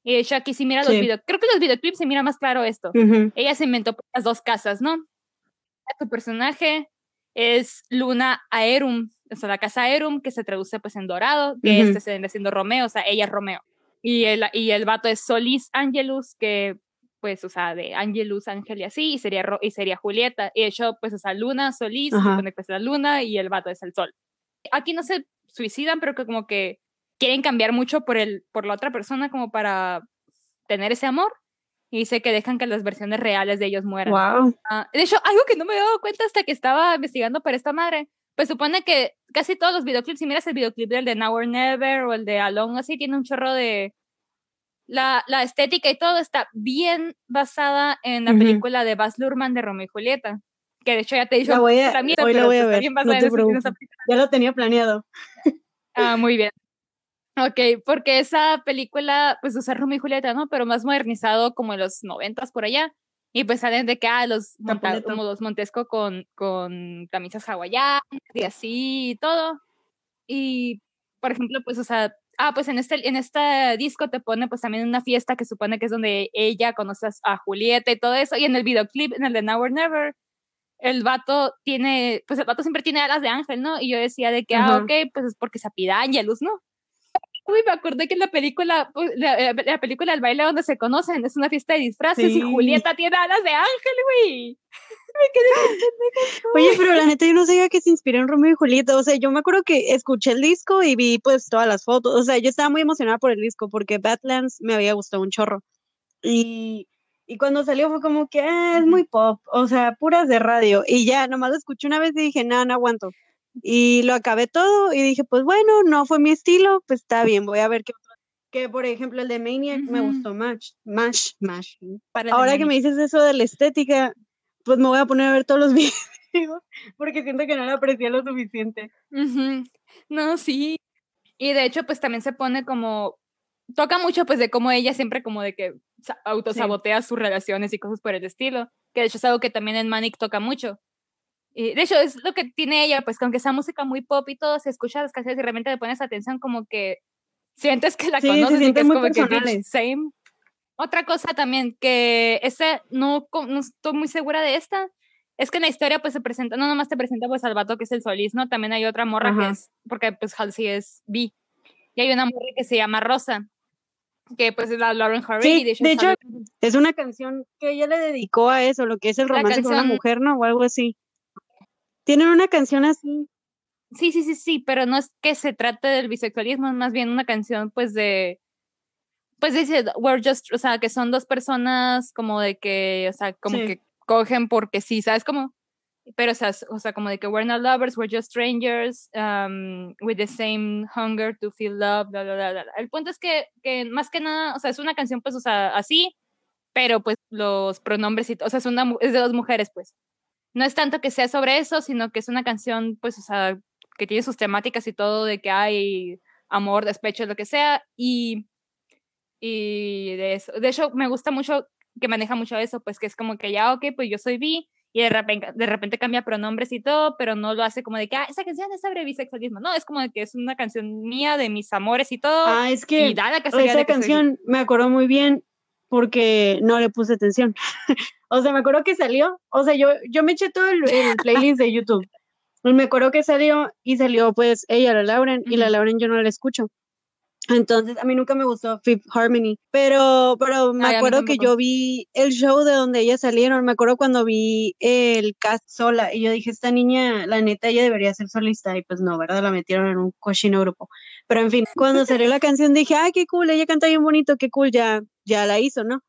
Y de hecho aquí sí mira los Sí. videos, creo que los videoclips se mira más claro esto. Ella se inventó pues, las dos casas, ¿no? Su personaje es Luna Aerum, o sea, la casa Aerum, que se traduce pues en dorado, que Ujú. este se viene siendo Romeo, o sea, ella es Romeo. Y el, y el vato es Solis Angelus, que pues, o sea, de Angelus, Ángel y así, y sería, y sería Julieta. Y de hecho, pues, o sea, Luna, Solís, se supone que es la Luna, y el vato es el Sol. Aquí no se suicidan, pero que como que quieren cambiar mucho por, el, por la otra persona como para tener ese amor. Y dice que dejan que las versiones reales de ellos mueran. Wow. Ah, de hecho, algo que no me he dado cuenta hasta que estaba investigando para esta madre, pues supone que casi todos los videoclips, si miras el videoclip del de Now or Never o el de Alone, así tiene un chorro de... La, la estética y todo está bien basada en la película de Baz Luhrmann de Romeo y Julieta. Que de hecho ya te he dicho, La voy a- hoy la voy a ver, no te preocupes. Ya lo tenía planeado. Ah, muy bien. Ok, porque esa película, pues usa Romeo y Julieta, ¿no? Pero más modernizado como en los noventas por allá. Y pues salen de que, ah, los, como los Montesco con, con camisas hawaianas y así y todo. Y, por ejemplo, pues, o sea, ah, pues en este, en este disco te pone pues también una fiesta que supone que es donde ella conoce a Julieta y todo eso. Y en el videoclip, en el de Now or Never, el vato tiene, pues el vato siempre tiene alas de ángel, ¿no? Y yo decía de que, ah, ok, pues es porque se apida Angelus, ¿no? Uy, me acordé que la película, pues, la, la, película del baile donde se conocen es una fiesta de disfraces y Julieta tiene alas de ángel, güey. [LAUGHS] Me quedé Oye, pero la neta yo no sabía que se inspiró en Romeo y Julieta. O sea, yo me acuerdo que escuché el disco y vi pues todas las fotos. O sea, yo estaba muy emocionada por el disco porque Badlands me había gustado un chorro. Y, y cuando salió fue como que ah, es muy pop, o sea, puras de radio. Y ya, nomás lo escuché una vez y dije, nada, no aguanto. Y lo acabé todo y dije, pues bueno, no fue mi estilo, pues está bien, voy a ver qué otro. Que por ejemplo el de Maniac me gustó más, más, más. Ahora que me dices eso de la estética, pues me voy a poner a ver todos los [LAUGHS] videos porque siento que no la aprecié lo suficiente. No, sí. Y de hecho, pues también se pone como, toca mucho pues de cómo ella siempre como de que autosabotea sus relaciones y cosas por el estilo, que de hecho es algo que también en Manic toca mucho de hecho, es lo que tiene ella, pues que aunque sea música muy pop y todo, se escucha las canciones y realmente le pones atención como que sientes que la conoces y que es como que same. Otra cosa también que ese no, no estoy muy segura de esta, es que en la historia pues se presenta, no nomás te presenta pues al vato que es el solís, ¿no? También hay otra morra que es, porque pues Halsey es B. Y hay una morra que se llama Rosa, que pues es la Lauren Harvey. de hecho, es una canción que ella le dedicó a eso, lo que es el romance con una mujer, ¿no? O algo así. Tienen una canción así. Sí, sí, sí, sí, pero no es que se trate del bisexualismo, es más bien una canción pues de, pues dice, we're just, o sea, que son dos personas como de que, o sea, como que cogen porque sí, ¿sabes? Como, pero o sea, o sea, como de que we're not lovers, we're just strangers, um, with the same hunger to feel love, bla, bla, bla. El punto es que, que más que nada, o sea, es una canción pues, o sea, así, pero pues los pronombres y, o sea, es, una, es de dos mujeres pues no es tanto que sea sobre eso, sino que es una canción, pues, o sea, que tiene sus temáticas y todo, de que hay amor, despecho, lo que sea, y, y de eso. De hecho, me gusta mucho que maneja mucho eso, pues, que es como que ya, ok, pues yo soy bi, y de repente, de repente cambia pronombres y todo, pero no lo hace como de que, ah, esa canción es sobre bisexualismo. No, es como de que es una canción mía de mis amores y todo. Ah, es que, esa canción me acuerdo muy bien porque no le puse atención. [LAUGHS] o sea, me acuerdo que salió, o sea, yo, yo me eché todo el, [LAUGHS] playlist de YouTube. Me acuerdo que salió y salió pues ella, la Lauren, y la Lauren yo no la escucho. Entonces, a mí nunca me gustó Fifth Harmony, pero, pero me acuerdo que yo vi el show de donde ellas salieron, me acuerdo cuando vi el cast sola y yo dije, esta niña, la neta, ella debería ser solista y pues no, ¿verdad? La metieron en un cochino grupo. Pero en fin, cuando salió la canción dije, ay, qué cool, ella canta bien bonito, qué cool, ya, ya la hizo, ¿no?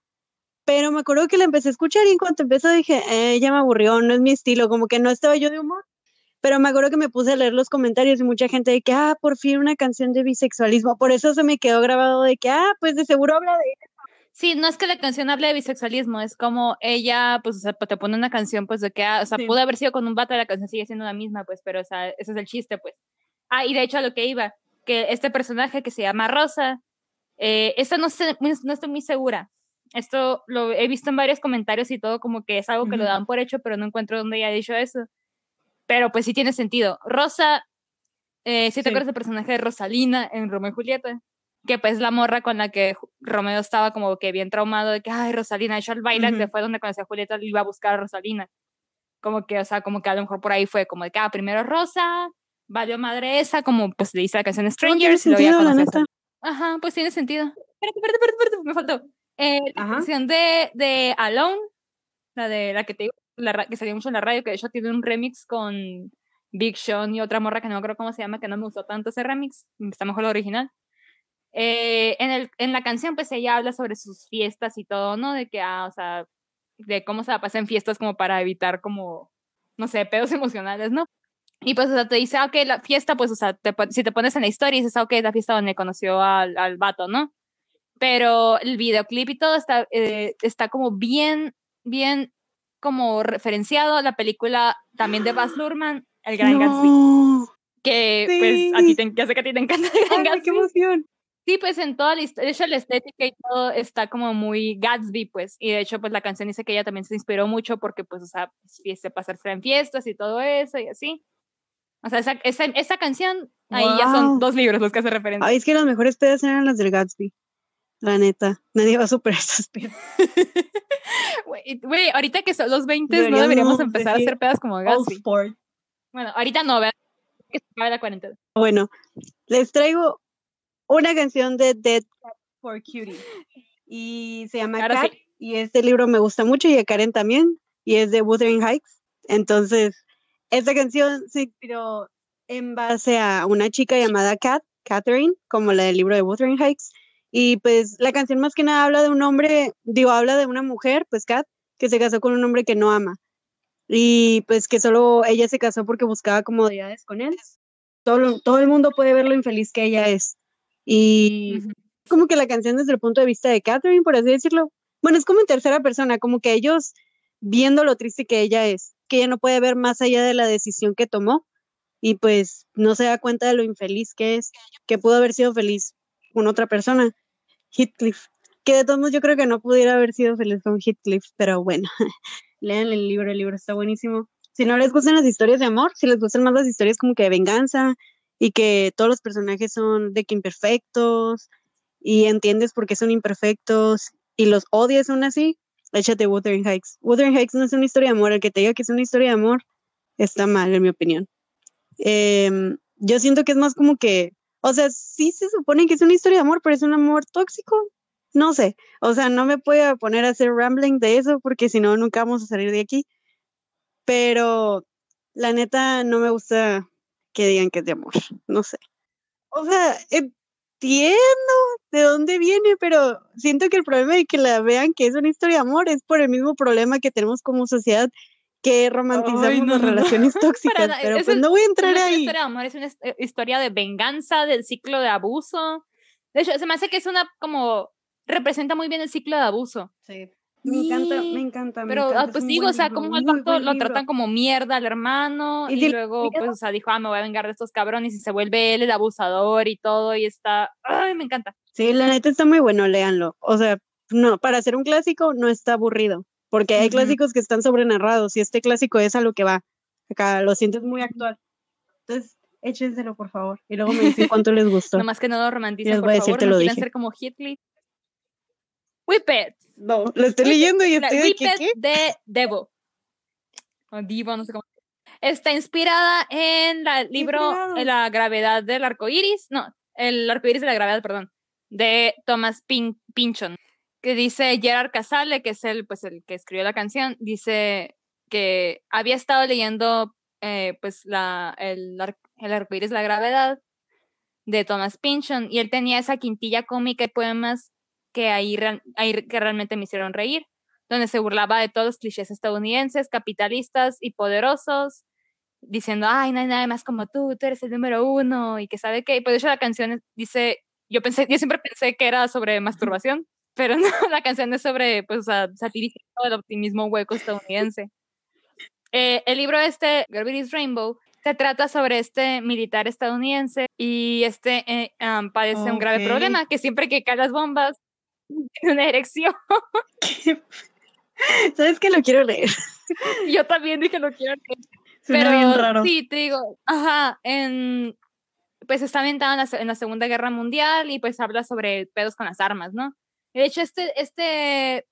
Pero me acuerdo que la empecé a escuchar y en cuanto empezó dije, eh, ya me aburrió, no es mi estilo, como que no estaba yo de humor. Pero me acuerdo que me puse a leer los comentarios y mucha gente de que, ah, por fin una canción de bisexualismo. Por eso se me quedó grabado de que, ah, pues de seguro habla de eso. Sí, no es que la canción hable de bisexualismo, es como ella, pues, o sea, te pone una canción, pues, de que, ah, o sea, pudo haber sido con un vato, la canción sigue siendo la misma, pues, pero, o sea, ese es el chiste, pues. Ah, y de hecho a lo que iba, que este personaje que se llama Rosa, eh, esto no, sé, no estoy muy segura. Esto lo he visto en varios comentarios y todo, como que es algo que lo dan por hecho, pero no encuentro dónde haya dicho eso. Pero pues sí tiene sentido. Rosa, eh, si te acuerdas del personaje de Rosalina en Romeo y Julieta, que pues la morra con la que Romeo estaba como que bien traumado de que, ay, Rosalina, de hecho al bailar, que fue donde conocí a Julieta, iba a buscar a Rosalina. Como que, o sea, como que a lo mejor por ahí fue como de que, ah, primero Rosa, valió madre esa, como pues le dice la canción Strangers, y luego ya Ajá, pues tiene sentido. Espérate, espérate, espérate, me faltó. Eh, la canción de, de Alone, la de la que te digo, la, que salió mucho en la radio, que de hecho tiene un remix con Big Sean y otra morra que no acuerdo cómo se llama, que no me gustó tanto ese remix, está mejor lo original. Eh, en, el, en la canción, pues ella habla sobre sus fiestas y todo, ¿no? De que, ah, o sea, de cómo se la pasa en fiestas como para evitar como, no sé, pedos emocionales, ¿no? Y pues, o sea, te dice, ah, ok, la fiesta, pues, o sea, si te pones en la historia y dices, ah, ok, la fiesta donde conoció al, al vato, ¿no? Pero el videoclip y todo está, eh, está como bien, bien como referenciado la película también de Baz Luhrmann, El Gran Gatsby. que pues a ti te, ya sé que a ti te encanta Ay, qué emoción. Sí, pues en toda la historia, de hecho la estética y todo está como muy Gatsby, pues, y de hecho pues la canción dice que ella también se inspiró mucho porque pues, o sea, fiesta, pasarse en fiestas y todo eso y así. O sea, esa, esa, esa canción, ahí ya son Wow. dos libros los que hace referencia. Ay, es que las mejores pedas eran las del Gatsby. La neta. Nadie va a superar esas pedas. [LAUGHS] Güey, ahorita que son los 20 no Deberíamos empezar a hacer pedas como sport. Bueno, ahorita no, ¿verdad? Que se acabe la cuarentena. Bueno, les traigo una canción de Dead Cat for Cutie. Y se llama Ahora Cat. sí. Y este libro me gusta mucho y a Karen también. Y es de Wuthering Heights. Entonces, esta canción se inspiró en base a una chica llamada Kat, Catherine, como la del libro de Wuthering Heights. Y pues la canción más que nada habla de un hombre, digo, habla de una mujer, pues Kat, que se casó con un hombre que no ama. Y pues que solo ella se casó porque buscaba comodidades con él. Todo, todo el mundo puede ver lo infeliz que ella es. Y como que la canción desde el punto de vista de Catherine, por así decirlo. Bueno, es como en tercera persona, como que ellos viendo lo triste que ella es, que ella no puede ver más allá de la decisión que tomó y pues no se da cuenta de lo infeliz que es, que pudo haber sido feliz con otra persona, Heathcliff, que de todos modos yo creo que no pudiera haber sido feliz con Heathcliff, pero bueno, [LAUGHS] lean el libro, el libro está buenísimo. Si no les gustan las historias de amor, si les gustan más las historias como que de venganza y que todos los personajes son de que imperfectos y entiendes por qué son imperfectos y los odias aún así, échate Wuthering Heights. Wuthering Heights no es una historia de amor, el que te diga que es una historia de amor está mal, en mi opinión. Em, yo siento que es más como que, o sea, sí se supone que es una historia de amor, pero es un amor tóxico. No sé, o sea, no me puedo poner a hacer rambling de eso porque si no, nunca vamos a salir de aquí. Pero la neta no me gusta que digan que es de amor, no sé. O sea, entiendo de dónde viene, pero siento que el problema de que la vean que es una historia de amor es por el mismo problema que tenemos como sociedad que romantizamos no, las no, no. relaciones [LAUGHS] tóxicas, pero pues es- no voy a entrar es una ahí. historia de amor, es una his- historia de venganza, del ciclo de abuso. De hecho, se me hace que es una como representa muy bien el ciclo de abuso. Sí. Me encanta, me encanta. me Pero encanta, ah, es pues digo, o sea, libro, como el vato buen lo tratan como mierda al hermano Y y, luego pues, o sea, dijo, ah, me voy a vengar de estos cabrones y se vuelve él el abusador y todo y está, ay, me encanta. Sí, la neta está muy bueno, léanlo. O sea, no, para hacer un clásico no está aburrido, porque hay clásicos que están sobrenarrados y este clásico es a lo que va. Acá lo sientes muy actual. Entonces, échenselo, por favor. Y luego me dicen [LAUGHS] cuánto les gustó. Nomás que no lo romanticen, les por voy a decir, favor, te no lo dije. ser como Heathcliff. Whippet. No, lo estoy leyendo y estoy de que, Whippet ¿qué? de Devo. O Divo, no sé cómo. Está inspirada en el libro en La gravedad del arco iris. No, el arco iris de la gravedad, perdón. De Thomas Pin- Pynchon. Que dice Gerard Casale, que es el, pues, el que escribió la canción, dice que había estado leyendo eh, pues la, el, el arco iris de la gravedad de Thomas Pynchon y él tenía esa quintilla cómica y poemas que ahí, que realmente me hicieron reír, donde se burlaba de todos los clichés estadounidenses, capitalistas y poderosos, diciendo, ay, no hay nadie más como tú, tú eres el número uno, y que sabe qué. Y de hecho la canción dice, yo pensé, yo siempre pensé que era sobre masturbación, pero no, [LAUGHS] la canción es sobre, pues, o sea, satírico el optimismo hueco estadounidense. Eh, el libro este, Gravity's Rainbow, se trata sobre este militar estadounidense y este eh, um, padece un grave problema, que siempre que caen las bombas, [LAUGHS] tiene una erección. [LAUGHS] ¿Sabes que lo quiero leer? Yo también dije, lo quiero leer. Suena Pero bien raro. sí, te digo, ajá, en, pues está ambientada en la, en la Segunda Guerra Mundial y pues habla sobre pedos con las armas, ¿no? De hecho, este, este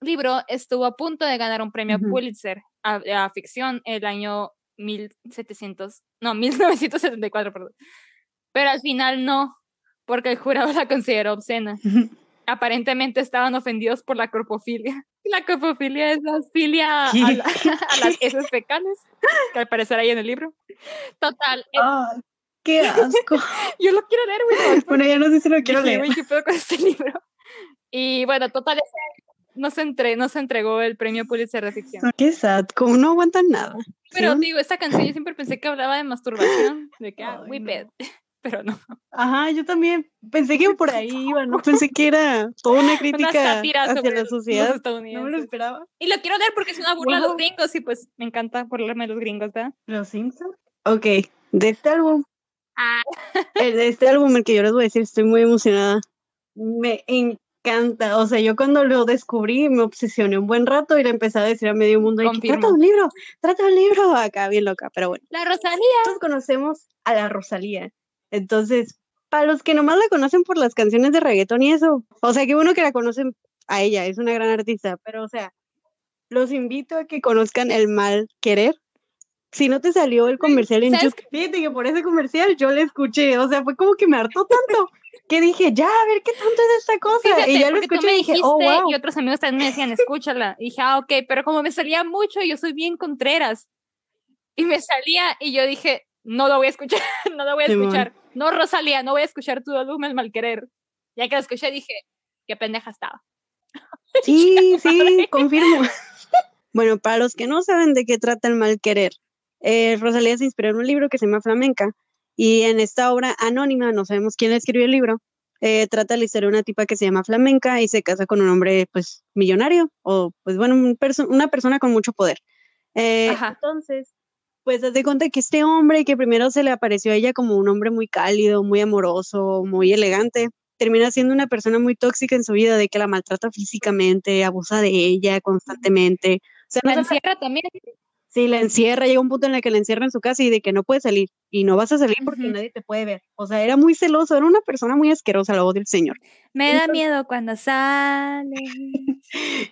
libro estuvo a punto de ganar un premio. Pulitzer a, a ficción el año 1700, no, 1974, perdón. Pero al final no, porque el jurado la consideró obscena. Aparentemente estaban ofendidos por la corpofilia. [LAUGHS] La corpofilia es la filia a, ¿Qué? la- a las heces fecales, que al parecer hay en el libro. Total, Ah, qué asco. [LAUGHS] yo lo quiero leer, güey. [LAUGHS] bueno, ya no sé si lo quiero leer. ¿qué pedo con este libro? Y bueno, total, no se, entre, no se entregó el premio Pulitzer de ficción. Qué sad, como no aguantan nada. Pero ¿sí? digo, esta canción yo siempre pensé que hablaba de masturbación, de que, ah, Ay, whippet, [LAUGHS] pero no. Ajá, yo también pensé que por ahí iba, no pensé que era toda una [LAUGHS] Una crítica sátira hacia la sociedad. No me lo esperaba. Y lo quiero leer porque es una burla a los gringos y pues me encanta burlarme de los gringos, ¿verdad? ¿Los Simpsons? Ok, de este álbum. Ah. de este álbum, el que yo les voy a decir, estoy muy emocionada. Me encanta. O sea, yo cuando lo descubrí me obsesioné un buen rato y le empecé a decir a medio mundo, trata un libro, trata un libro, [LAUGHS] acá bien loca, pero bueno. La Rosalía. Todos conocemos a la Rosalía. Entonces, para los que nomás la conocen por las canciones de reggaetón y eso, o sea, qué bueno que la conocen a ella, es una gran artista, pero o sea, los invito a que conozcan el mal querer. Si no te salió el comercial en YouTube, fíjate que por ese comercial yo le escuché, o sea, fue como que me hartó tanto que dije, ya, a ver qué tanto es esta cosa. y ya lo escuché y dije, oh, wow. Y otros amigos también me decían, escúchala. Y dije, ah, ok, pero como me salía mucho, yo soy bien contreras. Y me salía y yo dije, no lo voy a escuchar, [LAUGHS] no lo voy a escuchar. No, Rosalía, no voy a escuchar tu álbum El Malquerer. Ya que lo escuché dije, qué pendeja estaba. [LAUGHS] Sí, sí, confirmo. [LAUGHS] bueno, para los que no saben de qué trata El Malquerer, eh, Rosalía se inspiró en un libro que se llama Flamenca y en esta obra anónima, no sabemos quién escribió el libro, eh, trata la historia de una tipa que se llama Flamenca y se casa con un hombre pues millonario o pues bueno, una persona con mucho poder. Eh, entonces, pues haz de cuenta que este hombre que primero se le apareció a ella como un hombre muy cálido, muy amoroso, muy elegante, termina siendo una persona muy tóxica en su vida, de que la maltrata físicamente, abusa de ella constantemente. O sea, la encierra también. Sí, la encierra, llega un punto en el que la encierra en su casa y de que no puede salir y no vas a salir porque nadie te puede ver. O sea, era muy celoso, era una persona muy asquerosa, la voz del señor. Me da miedo cuando sale. [LAUGHS]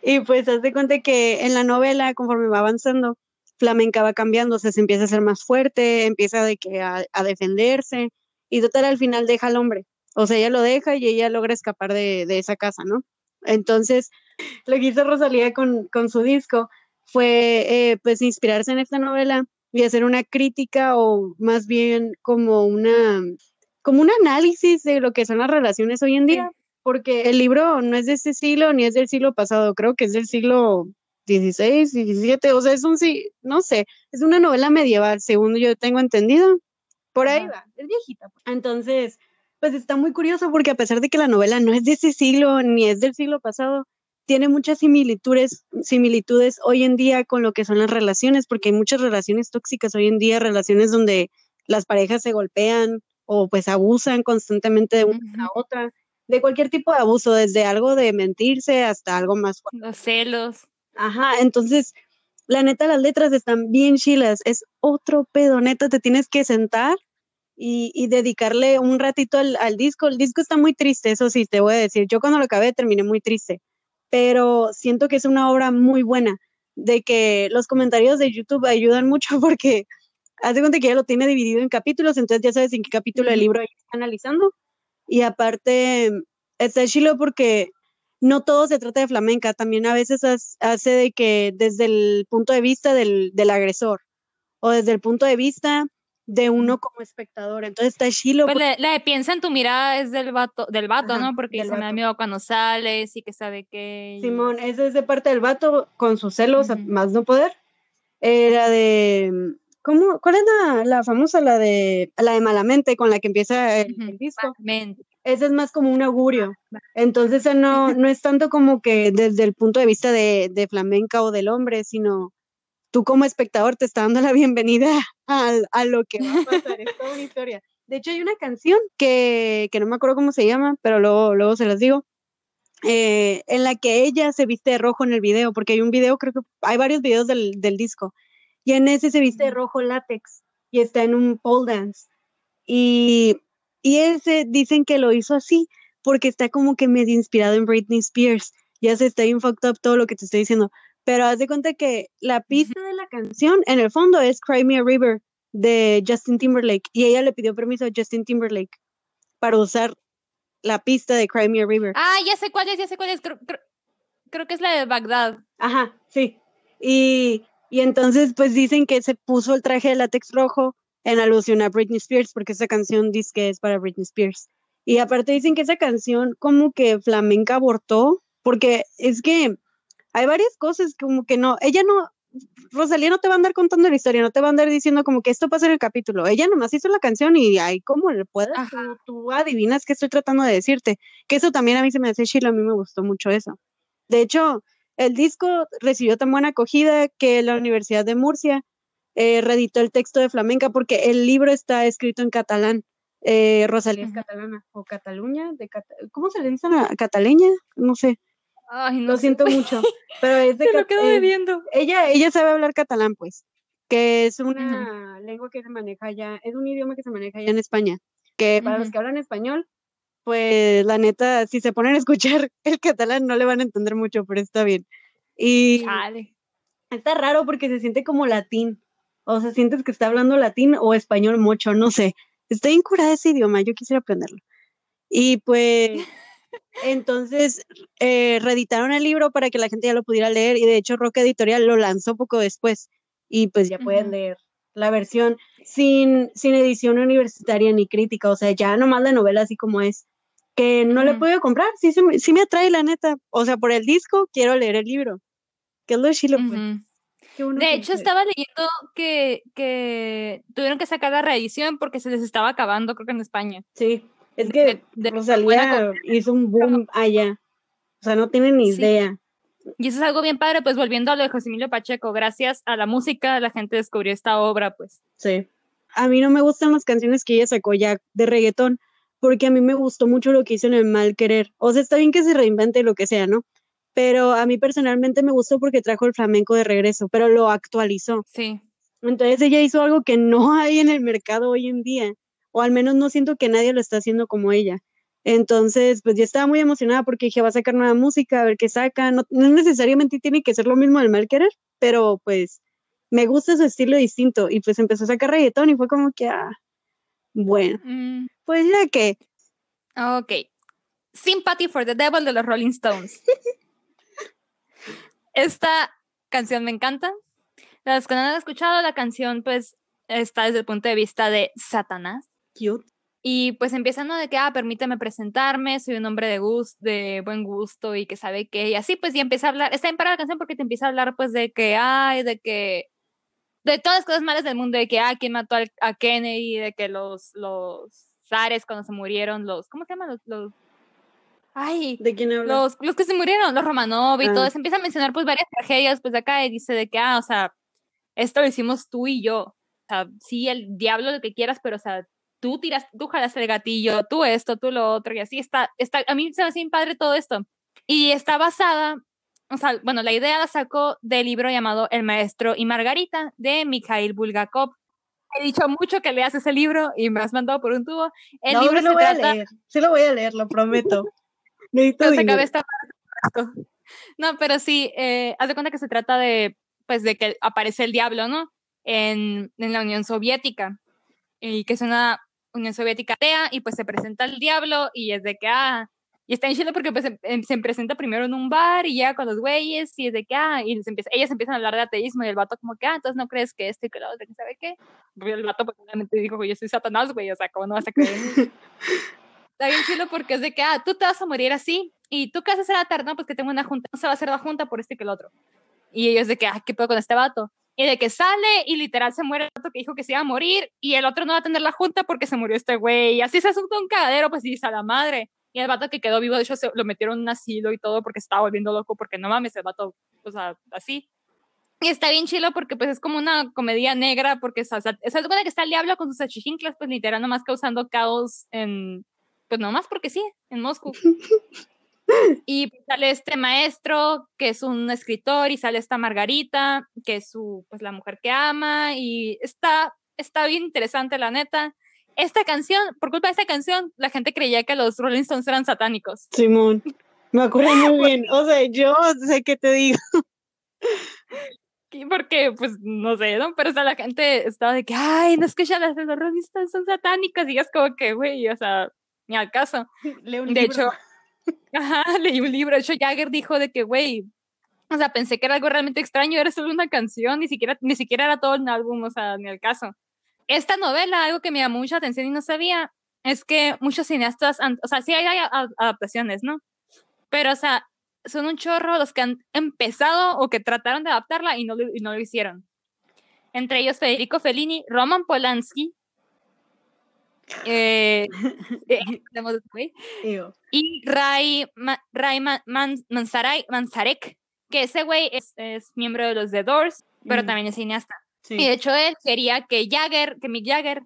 y pues haz de cuenta que en la novela, conforme va avanzando, Flamenca va cambiando, o sea, se empieza a ser más fuerte, empieza de que a, defenderse y total al final deja al hombre. O sea, ella lo deja y ella logra escapar de, esa casa, ¿no? Entonces, lo que hizo Rosalía con, con su disco fue eh, pues inspirarse en esta novela y hacer una crítica o más bien como una como un análisis de lo que son las relaciones hoy en día, porque el libro no es de ese siglo ni es del siglo pasado, creo que es del siglo 16, 17, o sea, es un, sí, no sé, es una novela medieval, según yo tengo entendido. Por ahí va, es viejita. Entonces, pues está muy curioso porque a pesar de que la novela no es de ese siglo ni es del siglo pasado, tiene muchas similitudes, similitudes hoy en día con lo que son las relaciones, porque hay muchas relaciones tóxicas hoy en día, relaciones donde las parejas se golpean o pues abusan constantemente de una a otra, de cualquier tipo de abuso, desde algo de mentirse hasta algo más Los celos. Ajá, entonces, la neta, las letras están bien chilas, es otro pedo, neta, te tienes que sentar y, dedicarle un ratito al, disco. El disco está muy triste, eso sí, te voy a decir. Yo cuando lo acabé terminé muy triste, pero siento que es una obra muy buena, de que los comentarios de YouTube ayudan mucho [LAUGHS] porque haz de cuenta que ya lo tiene dividido en capítulos, entonces ya sabes en qué capítulo del libro está analizando. Y aparte, está chilo porque no todo se trata de flamenca, también a veces hace de que desde el punto de vista del, agresor o desde el punto de vista de uno como espectador. Entonces está chilo. Pues la, de piensa en tu mirada es del vato, del vato ¿no? Porque se me da miedo cuando sales y que sabe que... Simón, esa es de parte del vato con sus celos, más no poder. Era de... ¿Cómo? ¿Cuál es la, famosa? La de la de Malamente, con la que empieza el, disco. Ese es más como un augurio. Entonces no, [LAUGHS] no es tanto como que desde el punto de vista de, flamenca o del hombre, sino tú como espectador te está dando la bienvenida [LAUGHS] a, lo que va a pasar. es toda una historia. De hecho, hay una canción que, no me acuerdo cómo se llama, pero luego, luego se las digo, eh, en la que ella se viste de rojo en el video, porque hay un video, creo que hay varios videos del, del disco, y en ese se viste de rojo látex y está en un pole dance. Y y ese dicen que lo hizo así porque está como que medio inspirado en Britney Spears. Ya se está bien fucked up todo lo que te estoy diciendo. Pero haz de cuenta que la pista canción en el fondo es Cry Me a River de Justin Timberlake. Y ella le pidió permiso a Justin Timberlake para usar la pista de Cry Me a River. Ah, ya sé cuál es, ya sé cuál es. Creo, creo, que es la de Bagdad. Ajá, sí. Y, y entonces pues dicen que se puso el traje de látex rojo en alusión a Britney Spears, porque esa canción dice que es para Britney Spears. Y aparte dicen que esa canción como que flamenca abortó, porque es que hay varias cosas como que no, ella no, Rosalía no te va a andar contando la historia, no te va a andar diciendo como que esto pasa en el capítulo. Ella nomás hizo la canción y ahí como le puedes, tú, adivinas qué estoy tratando de decirte. Que eso también a mí se me hace chilo, a mí me gustó mucho eso. De hecho, el disco recibió tan buena acogida que la Universidad de Murcia eh, reeditó el texto de Flamenca porque el libro está escrito en catalán. Eh, Rosalía es catalana o Cataluña, de ¿cómo se le dice a cataleña? No sé. Ay, Lo siento mucho, pero es de [LAUGHS] Se lo quedo debiendo. ella, ella sabe hablar catalán, pues, que es una lengua que se maneja allá, es un idioma que se maneja allá en España, que para los Ujú. que hablan español, pues la neta, si se ponen a escuchar [LAUGHS] el catalán no le van a entender mucho, pero está bien. Y Chale. está raro porque se siente como latín, o sea, sientes que está hablando latín o español mucho, no sé. Estoy incurada ese idioma, yo quisiera aprenderlo. Y pues, [LAUGHS] entonces, eh, reeditaron el libro para que la gente ya lo pudiera leer y de hecho Roca Editorial lo lanzó poco después y pues ya pueden leer la versión sin, sin edición universitaria ni crítica, o sea, ya nomás la novela así como es, que no le he podido comprar, sí, me- sí me atrae la neta, o sea, por el disco quiero leer el libro, que es lo chilo, pues. Qué bueno De que hecho, estaba leyendo que, que tuvieron que sacar la reedición porque se les estaba acabando, creo que en España. Sí, es que de- de Rosalía hizo un boom allá. O sea, no tienen ni Sí. idea. Y eso es algo bien padre, pues volviendo a lo de José Emilio Pacheco, gracias a la música la gente descubrió esta obra, pues. Sí. A mí no me gustan las canciones que ella sacó ya de reggaetón, porque a mí me gustó mucho lo que hizo en el mal querer. O sea, está bien que se reinvente lo que sea, ¿no? Pero a mí personalmente me gustó porque trajo el flamenco de regreso, pero lo actualizó. Sí. Entonces ella hizo algo que no [LAUGHS] hay en el mercado hoy en día, o al menos no siento que nadie lo está haciendo como ella. Entonces, pues yo estaba muy emocionada porque dije, va a sacar nueva música, a ver qué saca. No, no necesariamente tiene que ser lo mismo del mal querer, pero pues me gusta su estilo distinto. Y pues empezó a sacar reggaetón y fue como que, ah, bueno, Mm, pues ya que, ok. Sympathy for the Devil de los Rolling Stones. [LAUGHS] Esta canción me encanta. Las que no han escuchado, la canción pues está desde el punto de vista de Satanás. Cute. Y pues empieza ¿no? de que, ah, permíteme presentarme, soy un hombre de gusto, de buen gusto y que sabe que, y así pues y empieza a hablar, está bien para la canción porque te empieza a hablar pues de que, ay, de que, de todas las cosas malas del mundo, de que, ah, quién mató al- a Kennedy, de que los, los zares cuando se murieron, los, ¿cómo se llaman? Los, los, ay, ¿De quién habla? los, los que se murieron, los Romanov y Ah. todo, se empieza a mencionar pues varias tragedias pues de acá y dice de que, ah, o sea, esto lo hicimos tú y yo, o sea, sí, el diablo lo que quieras, pero o sea, tú tiras, tú jalas el gatillo, tú esto, tú lo otro, y así está, está, a mí se me hace bien padre todo esto. Y está basada, o sea, bueno, la idea la sacó del libro llamado El Maestro y Margarita de Mikhail Bulgakov. He dicho mucho que leas ese libro y me has mandado por un tubo. El no, libro sí lo voy a trata leer, sí lo voy a leer, lo prometo. [LAUGHS] Necesito acaba esta parte. No, pero sí, eh, haz de cuenta que se trata de, pues, de que aparece el diablo, ¿no? En, en la Unión Soviética. Y que es una Unión Soviética atea, y pues se presenta el diablo, y es de que, ah, y está en Chile porque pues, se, em- se presenta primero en un bar, y llega con los güeyes, y es de que, ah, y se empieza, ellas empiezan a hablar de ateísmo, y el vato como que, ah, entonces no crees que esto y que lo otro, sabe qué. Y el vato pues obviamente dijo, yo soy Satanás, güey, o sea, ¿cómo no vas a creer? [LAUGHS] Está bien chido porque es de que, ah, tú te vas a morir así. ¿Y tú qué vas a la tarde? No, pues que tengo una junta. No se va a hacer la junta por este que el otro. Y ellos de que, ah, ¿qué pedo con este vato? Y de que sale y literal se muere el vato que dijo que se iba a morir y el otro no va a tener la junta porque se murió este güey. Y así se asunta un cagadero, pues dice a la madre. Y el vato que quedó vivo, de hecho, se, lo metieron en un asilo y todo porque se estaba volviendo loco porque no mames, el vato, o sea, así. Y está bien chilo porque pues es como una comedia negra porque o sea, algo de que está el diablo con sus achichinclas, pues literal nomás causando caos en, pues nomás porque sí, en Moscú. [LAUGHS] Y pues, sale este maestro que es un escritor y sale esta Margarita que es su pues la mujer que ama y está está bien interesante la neta. Esta canción, por culpa de esta canción, la gente creía que los Rolling Stones eran satánicos. Simón, me acuerdo muy [LAUGHS] bien. O sea, yo sé qué te digo. Porque, pues, no sé, ¿no? Pero o sea, la gente estaba de que, ay, no es que ya las de los Rolling Stones son satánicas. Y es como que, güey, o sea, ni al caso. [LAUGHS] Leo De libro. hecho, [LAUGHS] ajá, leí un libro. De hecho, Jagger dijo de que, güey, o sea, pensé que era algo realmente extraño, era solo una canción, ni siquiera, ni siquiera era todo un álbum, o sea, ni al caso. Esta novela, algo que me llamó mucha atención y no sabía, es que muchos cineastas, o sea, sí hay, hay adaptaciones, ¿no? Pero, o sea, son un chorro los que han empezado o que trataron de adaptarla y no y no lo hicieron. Entre ellos Federico Fellini, Roman Polanski, eh, [LAUGHS] y Ray, Ma- Ray Ma- Man- Manzaray- Manzarek, que ese güey es, es miembro de los The Doors, pero Mm. también es cineasta. Y de hecho él quería que Jagger, que Mick Jagger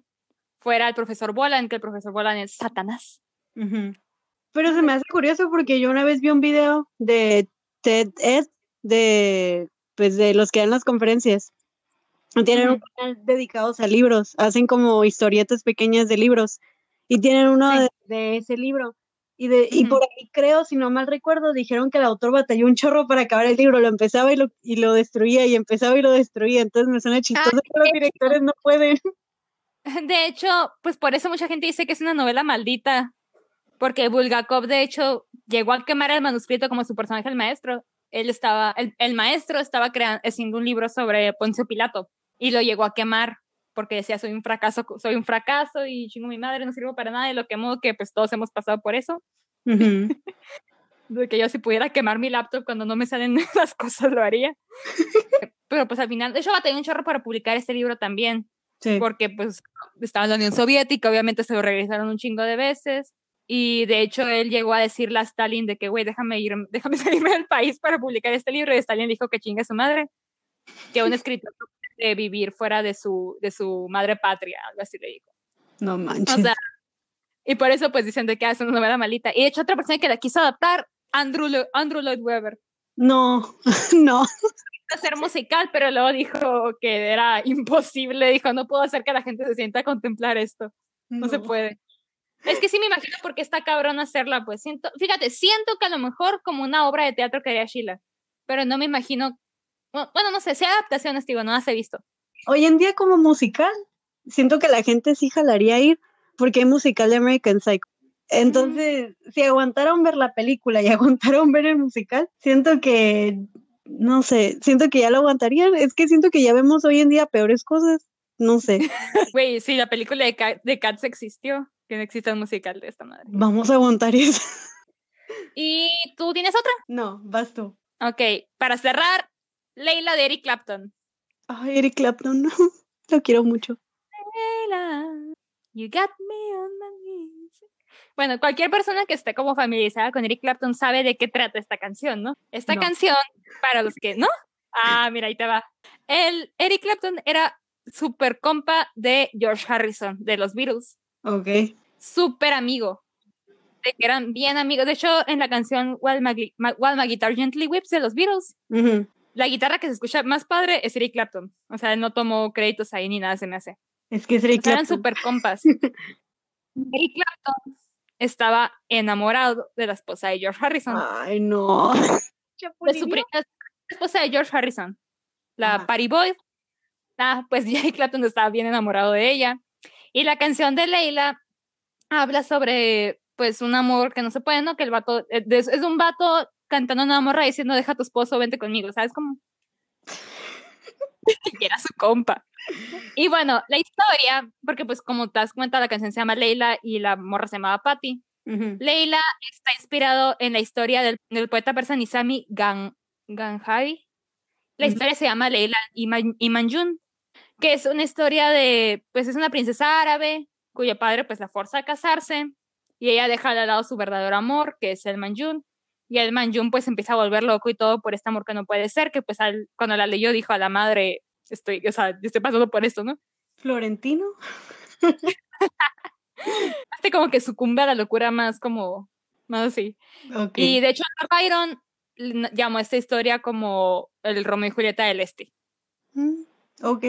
fuera el profesor Bolan, que el profesor Bolan es Satanás. Pero se me hace curioso porque yo una vez vi un video de Ted Ed, de, pues de los que dan las conferencias. Tienen un canal dedicados a libros, hacen como historietas pequeñas de libros y tienen uno de, ese libro. Y, de, y por ahí creo, si no mal recuerdo, dijeron que el autor batalló un chorro para acabar el libro, lo empezaba y lo, y lo destruía y empezaba y lo destruía, entonces me suena chistoso que los directores no pueden. [LAUGHS] De hecho, pues por eso mucha gente dice que es una novela maldita, porque Bulgakov de hecho llegó a quemar el manuscrito como su personaje el maestro. Él estaba, el, el maestro estaba creando, haciendo un libro sobre Poncio Pilato y lo llegó a quemar porque decía soy un fracaso, soy un fracaso y chingo mi madre, no sirvo para nada y lo quemó, que pues todos hemos pasado por eso. [LAUGHS] de que yo si pudiera quemar mi laptop cuando no me salen [LAUGHS] las cosas lo haría. [LAUGHS] Pero pues al final, de hecho batallé un chorro para publicar este libro también. Porque pues estaba en la Unión Soviética, obviamente se lo regresaron un chingo de veces. Y de hecho él llegó a decirle a Stalin de que, güey, déjame ir, déjame salirme del país para publicar este libro. Y Stalin dijo que chingue su madre. Que un escritor de vivir fuera de su, de su madre patria, algo así le dijo. No manches. O sea, y por eso pues dicen de que es una novela malita. Y de hecho otra persona que la quiso adaptar, Andrew, Andrew Lloyd Webber. No, [LAUGHS] no. Hacer musical, pero luego dijo que era imposible. Dijo, no puedo hacer que la gente se sienta a contemplar esto. No, se puede. Es que sí me imagino porque está cabrón hacerla, pues siento, fíjate, siento que a lo mejor como una obra de teatro que haría Sheila, pero no me imagino bueno, no sé, sea adaptaciones, digo, no las he visto. Hoy en día como musical, siento que la gente sí jalaría ir porque hay musical de American Psycho. Entonces, si aguantaron ver la película y [LAUGHS] aguantaron ver el musical, siento que, no sé, siento que ya lo aguantarían. Es que siento que ya vemos hoy en día peores cosas. No sé. [LAUGHS] Güey, sí, la película de, de Cats existió, que no existe un musical de esta madre. Vamos a aguantar eso. ¿Y tú tienes otra? No, vas tú. Ok, para cerrar, Leila de Eric Clapton. Ay, Eric Clapton, no. [LAUGHS] Lo quiero mucho. Leila, you got me on my knees. Bueno, cualquier persona que esté como familiarizada con Eric Clapton sabe de qué trata esta canción, ¿no? Esta canción, para los que no, [LAUGHS] ah, mira, ahí te va. El Eric Clapton era súper compa de George Harrison, de los Beatles. Ok. Súper amigo. De que eran bien amigos. De hecho, en la canción While My, Guitar Gently Whips de los Beatles, la guitarra que se escucha más padre es Eric Clapton. O sea, no tomo créditos ahí ni nada se me hace. Es que es Eric Clapton. Eran súper compas. [LAUGHS] Eric Clapton estaba enamorado de la esposa de George Harrison. Ay, no. De su esposa de George Harrison, la Patty Boyd. Ah, pues [LAUGHS] Eric Clapton estaba bien enamorado de ella. Y la canción de Leila habla sobre, pues, un amor que no se puede, ¿no? Que el vato, eh, es un vato cantando una morra diciendo, deja a tu esposo, vente conmigo, ¿sabes cómo? [LAUGHS] y era su compa. Y bueno, la historia, porque pues como te has comentado, la canción se llama Leila y la morra se llamaba Patty. Leila está inspirado en la historia del, poeta persa Nizami Gan, Ganjai. La historia se llama Leila y, y Manjun, que es una historia de, pues es una princesa árabe cuyo padre pues la forza a casarse y ella deja de lado su verdadero amor, que es el Manjun, y el Manjun pues empieza a volver loco y todo por este amor que no puede ser, que pues cuando la leyó dijo a la madre, estoy, o sea, estoy pasando por esto, ¿no? Florentino. [LAUGHS] Hace como que sucumbe a la locura más como, más así. Y de hecho Byron llamó esta historia como el Romeo y Julieta del Este. Mm, ok.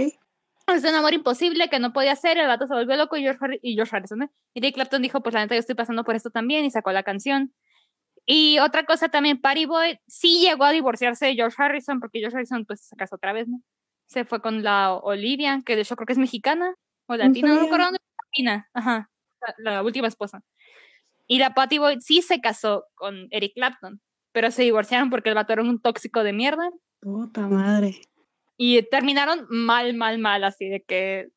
Es un amor imposible que no podía ser, el gato se volvió loco y George, y George Harrison, ¿eh? Y Dick Clapton dijo, pues la neta yo estoy pasando por esto también y sacó la canción. Y otra cosa también, Patty Boyd sí llegó a divorciarse de George Harrison, porque George Harrison pues se casó otra vez, ¿no? Se fue con la Olivia, que de hecho creo que es mexicana, o latina, no recuerdo dónde latina, ajá, la, última esposa. Y la Patty Boyd sí se casó con Eric Clapton, pero se divorciaron porque el vato era un tóxico de mierda. Puta madre. Y terminaron mal, mal, mal, así de que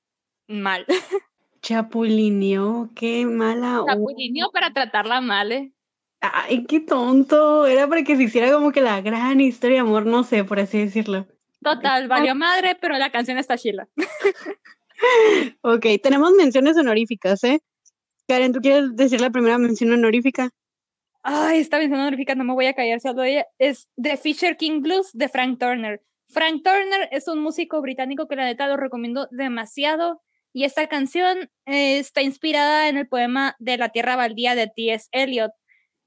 mal. [LAUGHS] Chapulineó, qué mala. Chapulineó para tratarla mal, ¿eh? Ay, qué tonto. Era para que se hiciera como que la gran historia de amor, no sé, por así decirlo. Total, valió madre, pero la canción está chila. [LAUGHS] ok, tenemos menciones honoríficas, ¿eh? Karen, ¿tú quieres decir la primera mención honorífica? Ay, esta mención honorífica no me voy a callar solo ella. Es The Fisher King Blues de Frank Turner. Frank Turner es un músico británico que la neta lo recomiendo demasiado. Y esta canción eh, está inspirada en el poema de la Tierra Baldía de T.S. Eliot.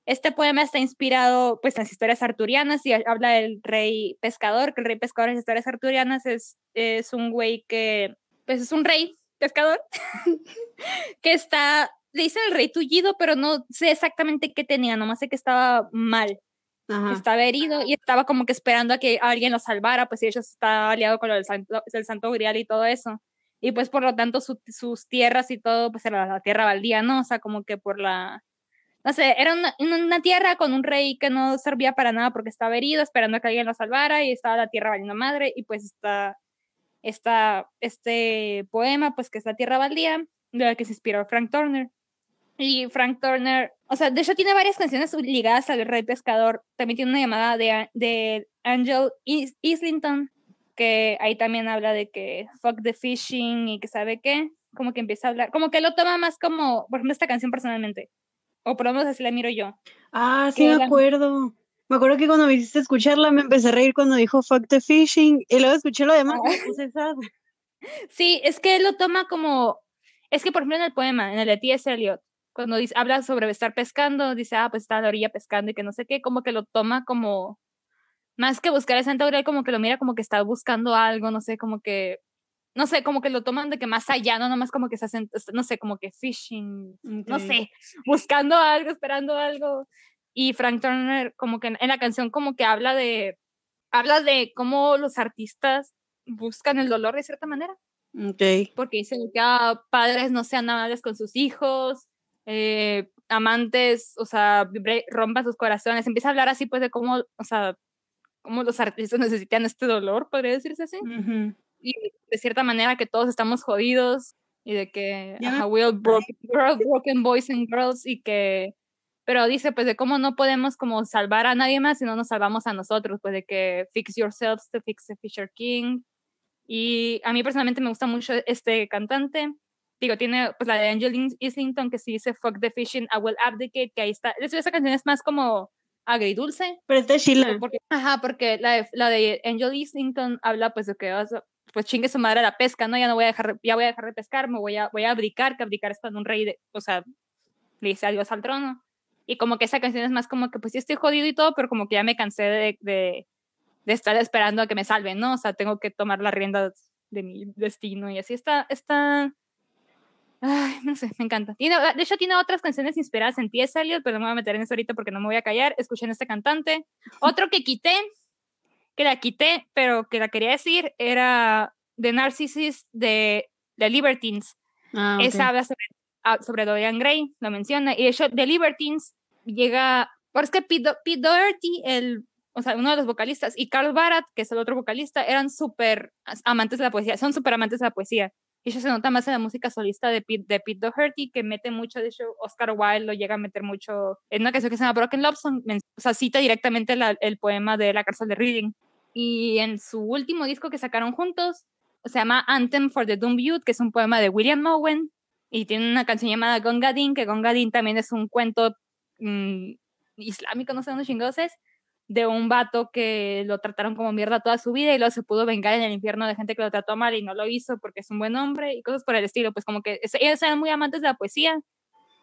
Este poema está inspirado pues, en las historias arturianas y habla del rey pescador, que el rey pescador en las historias arturianas es, es un güey que, pues es un rey pescador, [LAUGHS] que está, le dicen el rey tullido, pero no sé exactamente qué tenía, nomás sé que estaba mal. Estaba herido y estaba como que esperando a que alguien lo salvara, pues ellos está aliado con el santo, el santo grial y todo eso. Y pues por lo tanto sus tierras y todo, pues era la tierra baldía, ¿no? O sea, como que por la, no sé, era una, una, tierra con un rey que no servía para nada porque estaba herido, esperando que alguien lo salvara y estaba la tierra valiendo madre y pues está, está este poema, pues que es la tierra baldía, de la que se inspiró Frank Turner. Y Frank Turner, o sea, de hecho tiene varias canciones ligadas al Rey Pescador. También tiene una llamada de, de Angel Islington, que ahí también habla de que fuck the fishing y que sabe qué. Como que empieza a hablar, como que lo toma más como, por ejemplo, esta canción personalmente. O por lo menos así la miro yo. Ah, sí, me acuerdo. Me acuerdo que cuando me hiciste escucharla me empecé a reír cuando dijo fuck the fishing y luego escuché lo demás. Ah. [LAUGHS] Sí, es que él lo toma como. Es que, por ejemplo, en el poema, en el de T.S. Eliot, cuando dice, habla sobre estar pescando, dice, ah, pues está a la orilla pescando y que no sé qué, como que lo toma como, más que buscar el Santo Grial, como que lo mira como que está buscando algo, no sé, como que, no sé, como que lo toman de que más allá, no nomás como que se hacen, no sé, como que fishing, no sé, buscando algo, esperando algo. Y Frank Turner como que en la canción como que habla de, habla de cómo los artistas buscan el dolor de cierta manera. Okay. Porque dicen que ah, padres no sean amables con sus hijos, eh, amantes, o sea, rompan sus corazones, empieza a hablar así pues de cómo, o sea, cómo los artistas [LAUGHS] necesitan este dolor, podría decirse así. Y de cierta manera que todos estamos jodidos y de que we all broken, broken boys and girls y que pero dice pues de cómo no podemos como salvar a nadie más si no nos salvamos a nosotros, pues de que fix yourselves to fix the Fisher King. Y a mí personalmente me gusta mucho este cantante digo, tiene pues la de Angeline Islington que sí dice Fuck the Fishing, I Will Abdicate, que ahí está. De hecho, esa canción es más como agridulce. Pero es de Sheila. Porque, ajá, porque la de, la de Angel Islington habla pues de que pues chingue su madre la pesca, ¿no? Ya no voy a dejar, ya voy a dejar de pescar, me voy a, voy a abdicar, que abdicar es cuando un rey, de, o sea, le dice adiós al trono. Y como que esa canción es más como que pues sí estoy jodido y todo, pero como que ya me cansé de, de, de estar esperando a que me salven, ¿no? O sea, tengo que tomar las riendas de mi destino y así está, está, Ay, no sé, me encanta. Y de hecho tiene otras canciones inspiradas en T.S. Eliot, pero no me voy a meter en eso ahorita porque no me voy a callar. Escuchen este cantante. Otro que quité, que la quité, pero que la quería decir, era The Narcissus de, de Libertines. Ah, Esa habla sobre, ah, sobre, Dorian Gray, lo menciona. Y de hecho, The Libertines llega... Porque es que Pete, Doherty, el, o sea, uno de los vocalistas, y Carl Barat, que es el otro vocalista, eran súper amantes de la poesía, son súper amantes de la poesía. Y eso se nota más en la música solista de Pete, de Pete Doherty, que mete mucho, de hecho, Oscar Wilde lo llega a meter mucho en una canción que se llama Broken Love Song, o sea, cita directamente el poema de La cárcel de Reading. Y en su último disco que sacaron juntos, se llama Anthem for the Doom Youth, que es un poema de William Mowen, y tiene una canción llamada Gongadin, que Gongadin también es un cuento mm, islámico, no sé dónde chingados es, de un vato que lo trataron como mierda toda su vida y luego se pudo vengar en el infierno de gente que lo trató mal y no lo hizo porque es un buen hombre y cosas por el estilo. Pues como que ellos eran muy amantes de la poesía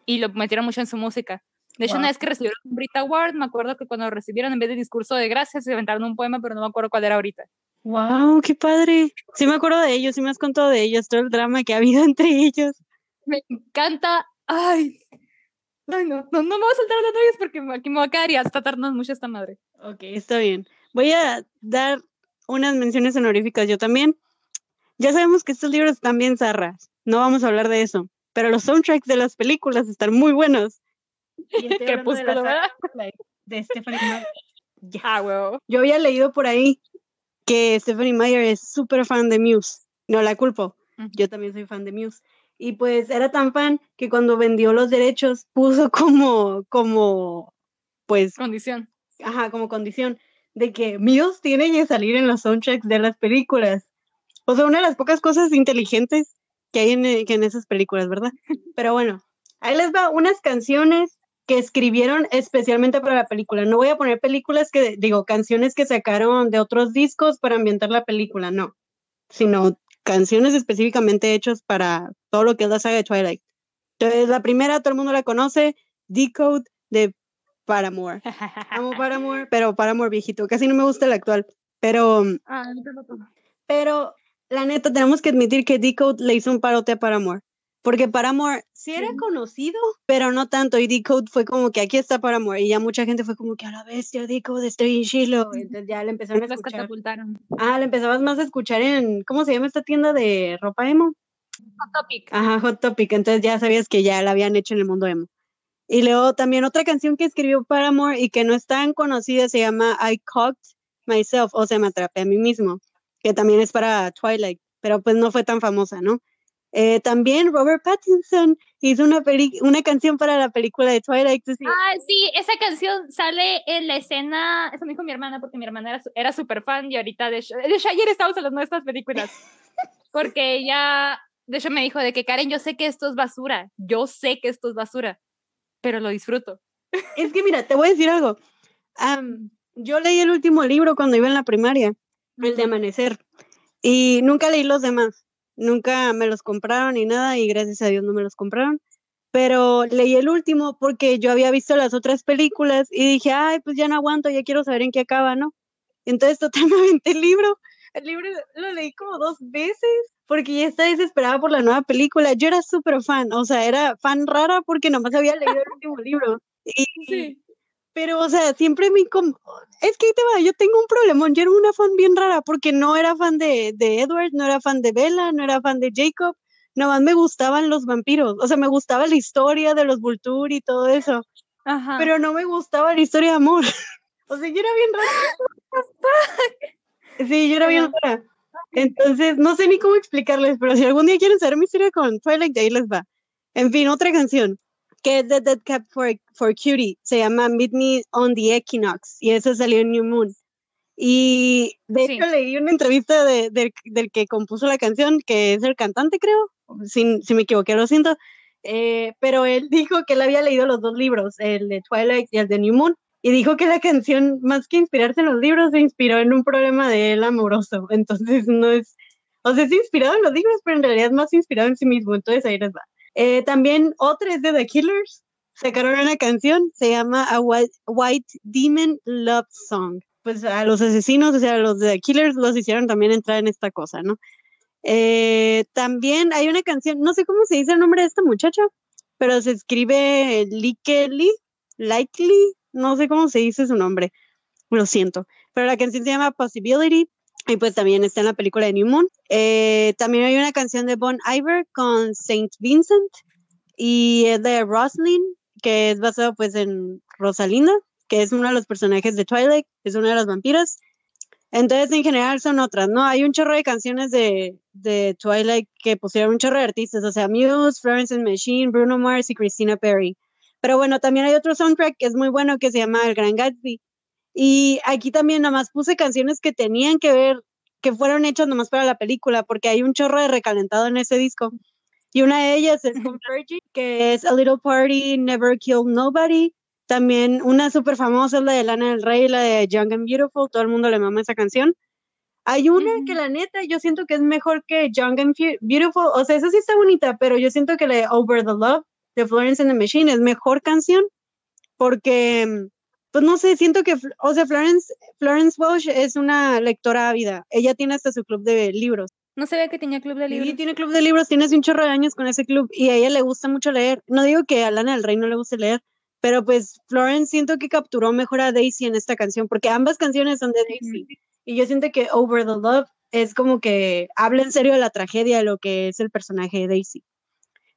y lo metieron mucho en su música. De hecho, una vez que recibieron un Brit Award, me acuerdo que cuando recibieron en vez de discurso de gracias, se inventaron un poema, pero no me acuerdo cuál era ahorita. ¡Wow! ¡Qué padre! Sí me acuerdo de ellos, sí me has contado de ellos, todo el drama que ha habido [LAUGHS] entre ellos. Me encanta. ¡Ay! Ay, no, no, no me voy a soltar las ellos porque aquí me va a quedar y hasta tardarnos mucho esta madre. Ok, está bien. Voy a dar unas menciones honoríficas yo también. Ya sabemos que estos libros están bien zarras, no vamos a hablar de eso, pero los soundtracks de las películas están muy buenos. ¿Qué puso de, la de Stephanie Meyer. [LAUGHS] Ah, Yo había leído por ahí que Stephanie Meyer es súper fan de Muse. No la culpo. Yo también soy fan de Muse. Y pues era tan fan que cuando vendió los derechos puso como, como, pues... Condición. Ajá, como condición de que Muse tiene que salir en los soundtracks de las películas. O sea, una de las pocas cosas inteligentes que hay en, que en esas películas, ¿verdad? [LAUGHS] Pero bueno, ahí les va unas canciones que escribieron especialmente para la película. No voy a poner películas que, digo, canciones que sacaron de otros discos para ambientar la película, no, sino canciones específicamente hechas para todo lo que es la saga de Twilight. Entonces, la primera, todo el mundo la conoce, Decode de Paramore. [LAUGHS] Amo Paramore, pero Paramore viejito. Casi no me gusta el actual. Pero, Ah, pero la neta, tenemos que admitir que Decode le hizo un parote a Paramore. Porque Paramore sí era conocido, pero no tanto. Y Decode fue como que aquí está Paramore. Y ya mucha gente fue como que a la bestia, Decode, estoy en Shiloh. Entonces ya le empezaron a escuchar. catapultaron. Ah, le empezabas más a escuchar en, ¿cómo se llama esta tienda de ropa emo? Hot Topic. Ajá, Hot Topic. Entonces ya sabías que ya la habían hecho en el mundo emo. Y luego también otra canción que escribió Paramore y que no es tan conocida se llama I Cocked Myself, o sea, me atrapé a mí mismo, que también es para Twilight, pero pues no fue tan famosa, ¿no? Eh, también Robert Pattinson hizo una, peli- una canción para la película de Twilight. Ah, sí, esa canción sale en la escena, eso me dijo mi hermana, porque mi hermana era, súper fan y ahorita, de hecho, de hecho, ayer estábamos hablando de estas películas, [LAUGHS] porque ella, de hecho, me dijo de que Karen, yo sé que esto es basura, yo sé que esto es basura, pero lo disfruto. Es que mira, te voy a decir algo. Yo leí el último libro cuando iba en la primaria, el de Amanecer, y nunca leí los demás. Nunca me los compraron ni nada, y gracias a Dios no me los compraron. Pero leí el último porque yo había visto las otras películas y dije, ay, pues ya no aguanto, ya quiero saber en qué acaba, ¿no? Entonces, [LAUGHS] totalmente el libro. El libro lo leí como dos veces porque ya estaba desesperada por la nueva película. Yo era súper fan, o sea, era fan rara porque nomás había leído el último libro. Y, pero, o sea, siempre me... Es que ahí te va, yo tengo un problemón. Yo era una fan bien rara porque no era fan de, de Edward, no era fan de Bella, no era fan de Jacob. Nomás me gustaban los vampiros. O sea, me gustaba la historia de los Vulture y todo eso. Ajá. Pero no me gustaba la historia de amor. [LAUGHS] O sea, yo era bien rara. Sí, yo era bien rara. Entonces, no sé ni cómo explicarles, pero si algún día quieren saber mi historia con Twilight, ahí les va. En fin, otra canción que es de Dead Cap for, for Cutie, se llama Meet Me on the Equinox, y eso salió en New Moon. Y de Sí. hecho leí una entrevista de- del- del que compuso la canción, que es el cantante, creo, si, si me equivoqué, lo siento, eh, pero él [LAUGHS] dijo que él había leído los dos libros, el de Twilight y el de New Moon, y dijo que la canción, más que inspirarse en los libros, se inspiró en un problema de él amoroso. [LAUGHS] Entonces no es, o sea, es inspirado en los libros, pero en realidad es más inspirado en sí mismo. Entonces ahí les va. Eh, también otra es de The Killers. Sacaron una canción, se llama A White, White Demon Love Song. Pues a los asesinos, o sea, a los The Killers los hicieron también entrar en esta cosa, ¿no? Eh, también hay una canción, no sé cómo se dice el nombre de esta muchacha, pero se escribe Likely, Likely, no sé cómo se dice su nombre, lo siento, pero la canción se llama Possibility y pues también está en la película de New Moon. Eh, también hay una canción de Bon Iver con Saint Vincent y es de Roslyn, que es basado pues en Rosalinda, que es uno de los personajes de Twilight, es una de las vampiras. Entonces, en general son otras, ¿no? Hay un chorro de canciones de, de Twilight que pusieron un chorro de artistas, o sea, Muse, Florence and Machine, Bruno Mars y Christina Perry. Pero bueno, también hay otro soundtrack que es muy bueno que se llama El Gran Gatsby. Y aquí también nada más puse canciones que tenían que ver, que fueron hechas nomás para la película, porque hay un chorro de recalentado en ese disco. Y una de ellas es con [LAUGHS] Fergie, que es A Little Party, Never Kill Nobody. También una súper famosa es la de Lana del Rey, la de Young and Beautiful, todo el mundo le mama esa canción. Hay una que la neta yo siento que es mejor que Young and Fu- Beautiful, o sea, esa sí está bonita, pero yo siento que la de Over the Love de Florence and the Machine es mejor canción porque, mm, pues no sé, siento que, o sea, Florence, Florence Welch es una lectora ávida, ella tiene hasta su club de libros. No sabía que tenía club de Sí, libros. tiene club de libros, tiene un chorro de años con ese club y a ella le gusta mucho leer. No digo que a Lana del Rey no le guste leer, pero pues Florence siento que capturó mejor a Daisy en esta canción, porque ambas canciones son de Daisy. Y yo siento que Over the Love es como que habla en serio de la tragedia de lo que es el personaje de Daisy.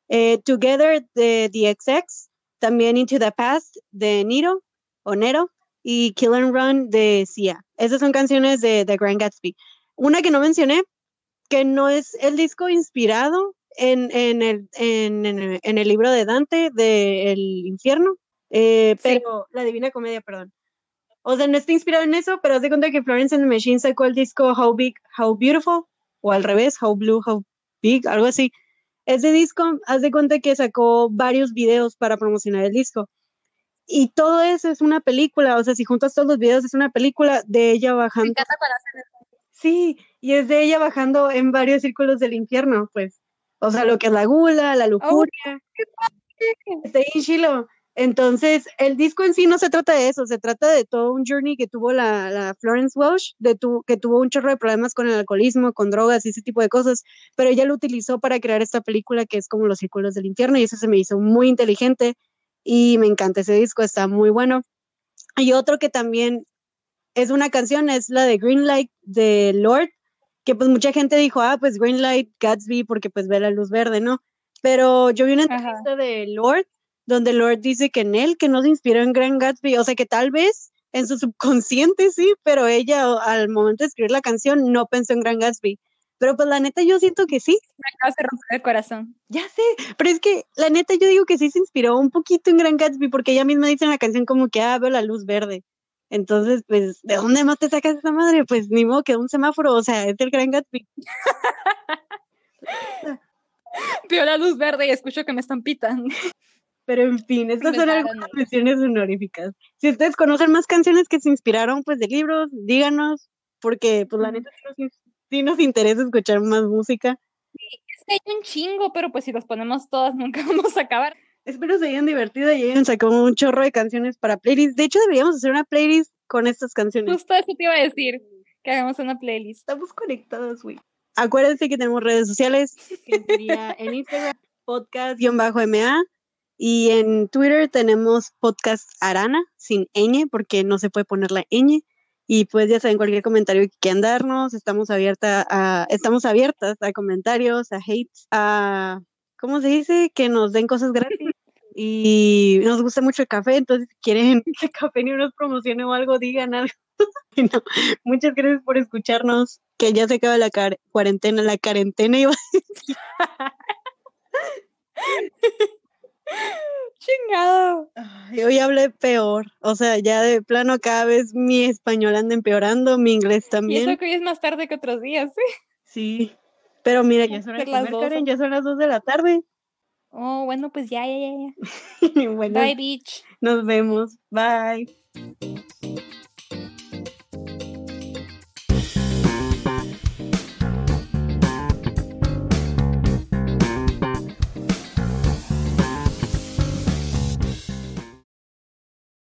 Eh, Together de The XX, también Into the Past de Nero o Nero y Kill and Run de Sia. Esas son canciones de The Grand Gatsby. Una que no mencioné, que no es el disco inspirado en, en, el, en, en el- libro de Dante, de El Infierno, eh, Sí. pero la Divina Comedia, perdón. O sea, no está inspirado en eso, pero haz de cuenta que Florence and the Machine sacó el disco How Big, How Beautiful, o al revés, How Blue, How Big, algo así. Ese disco, haz de cuenta que sacó varios videos para promocionar el disco. Y todo eso es una película, o sea, si juntas todos los videos es una película de ella bajando. Sí, y es de ella bajando en varios círculos del infierno, pues. O sea, lo que es la gula, la oh, lujuria. Está en chilo. Entonces, el disco en sí no se trata de eso, se trata de todo un journey que tuvo la, Florence Welsh, de tu, que tuvo un chorro de problemas con el alcoholismo, con drogas y ese tipo de cosas, pero ella lo utilizó para crear esta película que es como Los Círculos del Infierno y eso se me hizo muy inteligente y me encanta ese disco, está muy bueno. Y otro que también es una canción, es la de Green Light de Lord, que pues mucha gente dijo, ah, pues Green Light, Gatsby, porque pues ve la luz verde, ¿no? Pero yo vi una entrevista de Lord donde Lord dice que en él, que no se inspiró en Grand Gatsby, o sea que tal vez en su subconsciente sí, pero ella al momento de escribir la canción no pensó en Grand Gatsby. Pero pues la neta yo siento que sí. Me acabas de romper el corazón. Ya sé, pero es que la neta yo digo que sí se inspiró un poquito en Grand Gatsby porque ella misma dice en la canción como que, ah, veo la luz verde. Entonces, pues, ¿de dónde más te sacas esa madre? Pues ni modo que un semáforo, o sea, es el Grand Gatsby. [LAUGHS] veo la luz verde y escucho que me están pitando. Pero en fin, [LAUGHS] estas son algunas menciones honoríficas. Si ustedes conocen más canciones que se inspiraron pues de libros, díganos, porque pues la neta sí nos, interesa escuchar más música. Sí, es que hay un chingo, pero pues si las ponemos todas [LAUGHS] nunca vamos a acabar. Espero se hayan divertido y hayan sacado un chorro de canciones para playlist. De hecho, deberíamos hacer una playlist con estas canciones. Justo eso te iba a decir, que hagamos una playlist. Estamos conectados, güey. Acuérdense que tenemos redes sociales, [LAUGHS] que sería en Instagram, podcast-ma, y en Twitter tenemos podcast Arana, sin ñ, porque no se puede poner la ñ. Y pues ya saben, cualquier comentario que quieran darnos, estamos, abierta a, estamos abiertas a comentarios, a hates, a, ¿cómo se dice? Que nos den cosas gratis. [LAUGHS] Y nos gusta mucho el café, entonces si quieren [LAUGHS] que el café ni nos promocione o algo, digan algo. [LAUGHS] muchas gracias por escucharnos, que ya se acaba la cuarentena, la cuarentena iba a decir. Chingado. Yo hoy hablé peor. O sea, ya de plano cada vez mi español anda empeorando, mi inglés también. Y eso que hoy es más tarde que otros días, ¿sí? Sí. [LAUGHS] Pero mira, ya son, las Karen, ya son las dos de la tarde. Oh, bueno, pues ya, ya, ya. ya. [LAUGHS] Bye, beach. Nos vemos. Bye.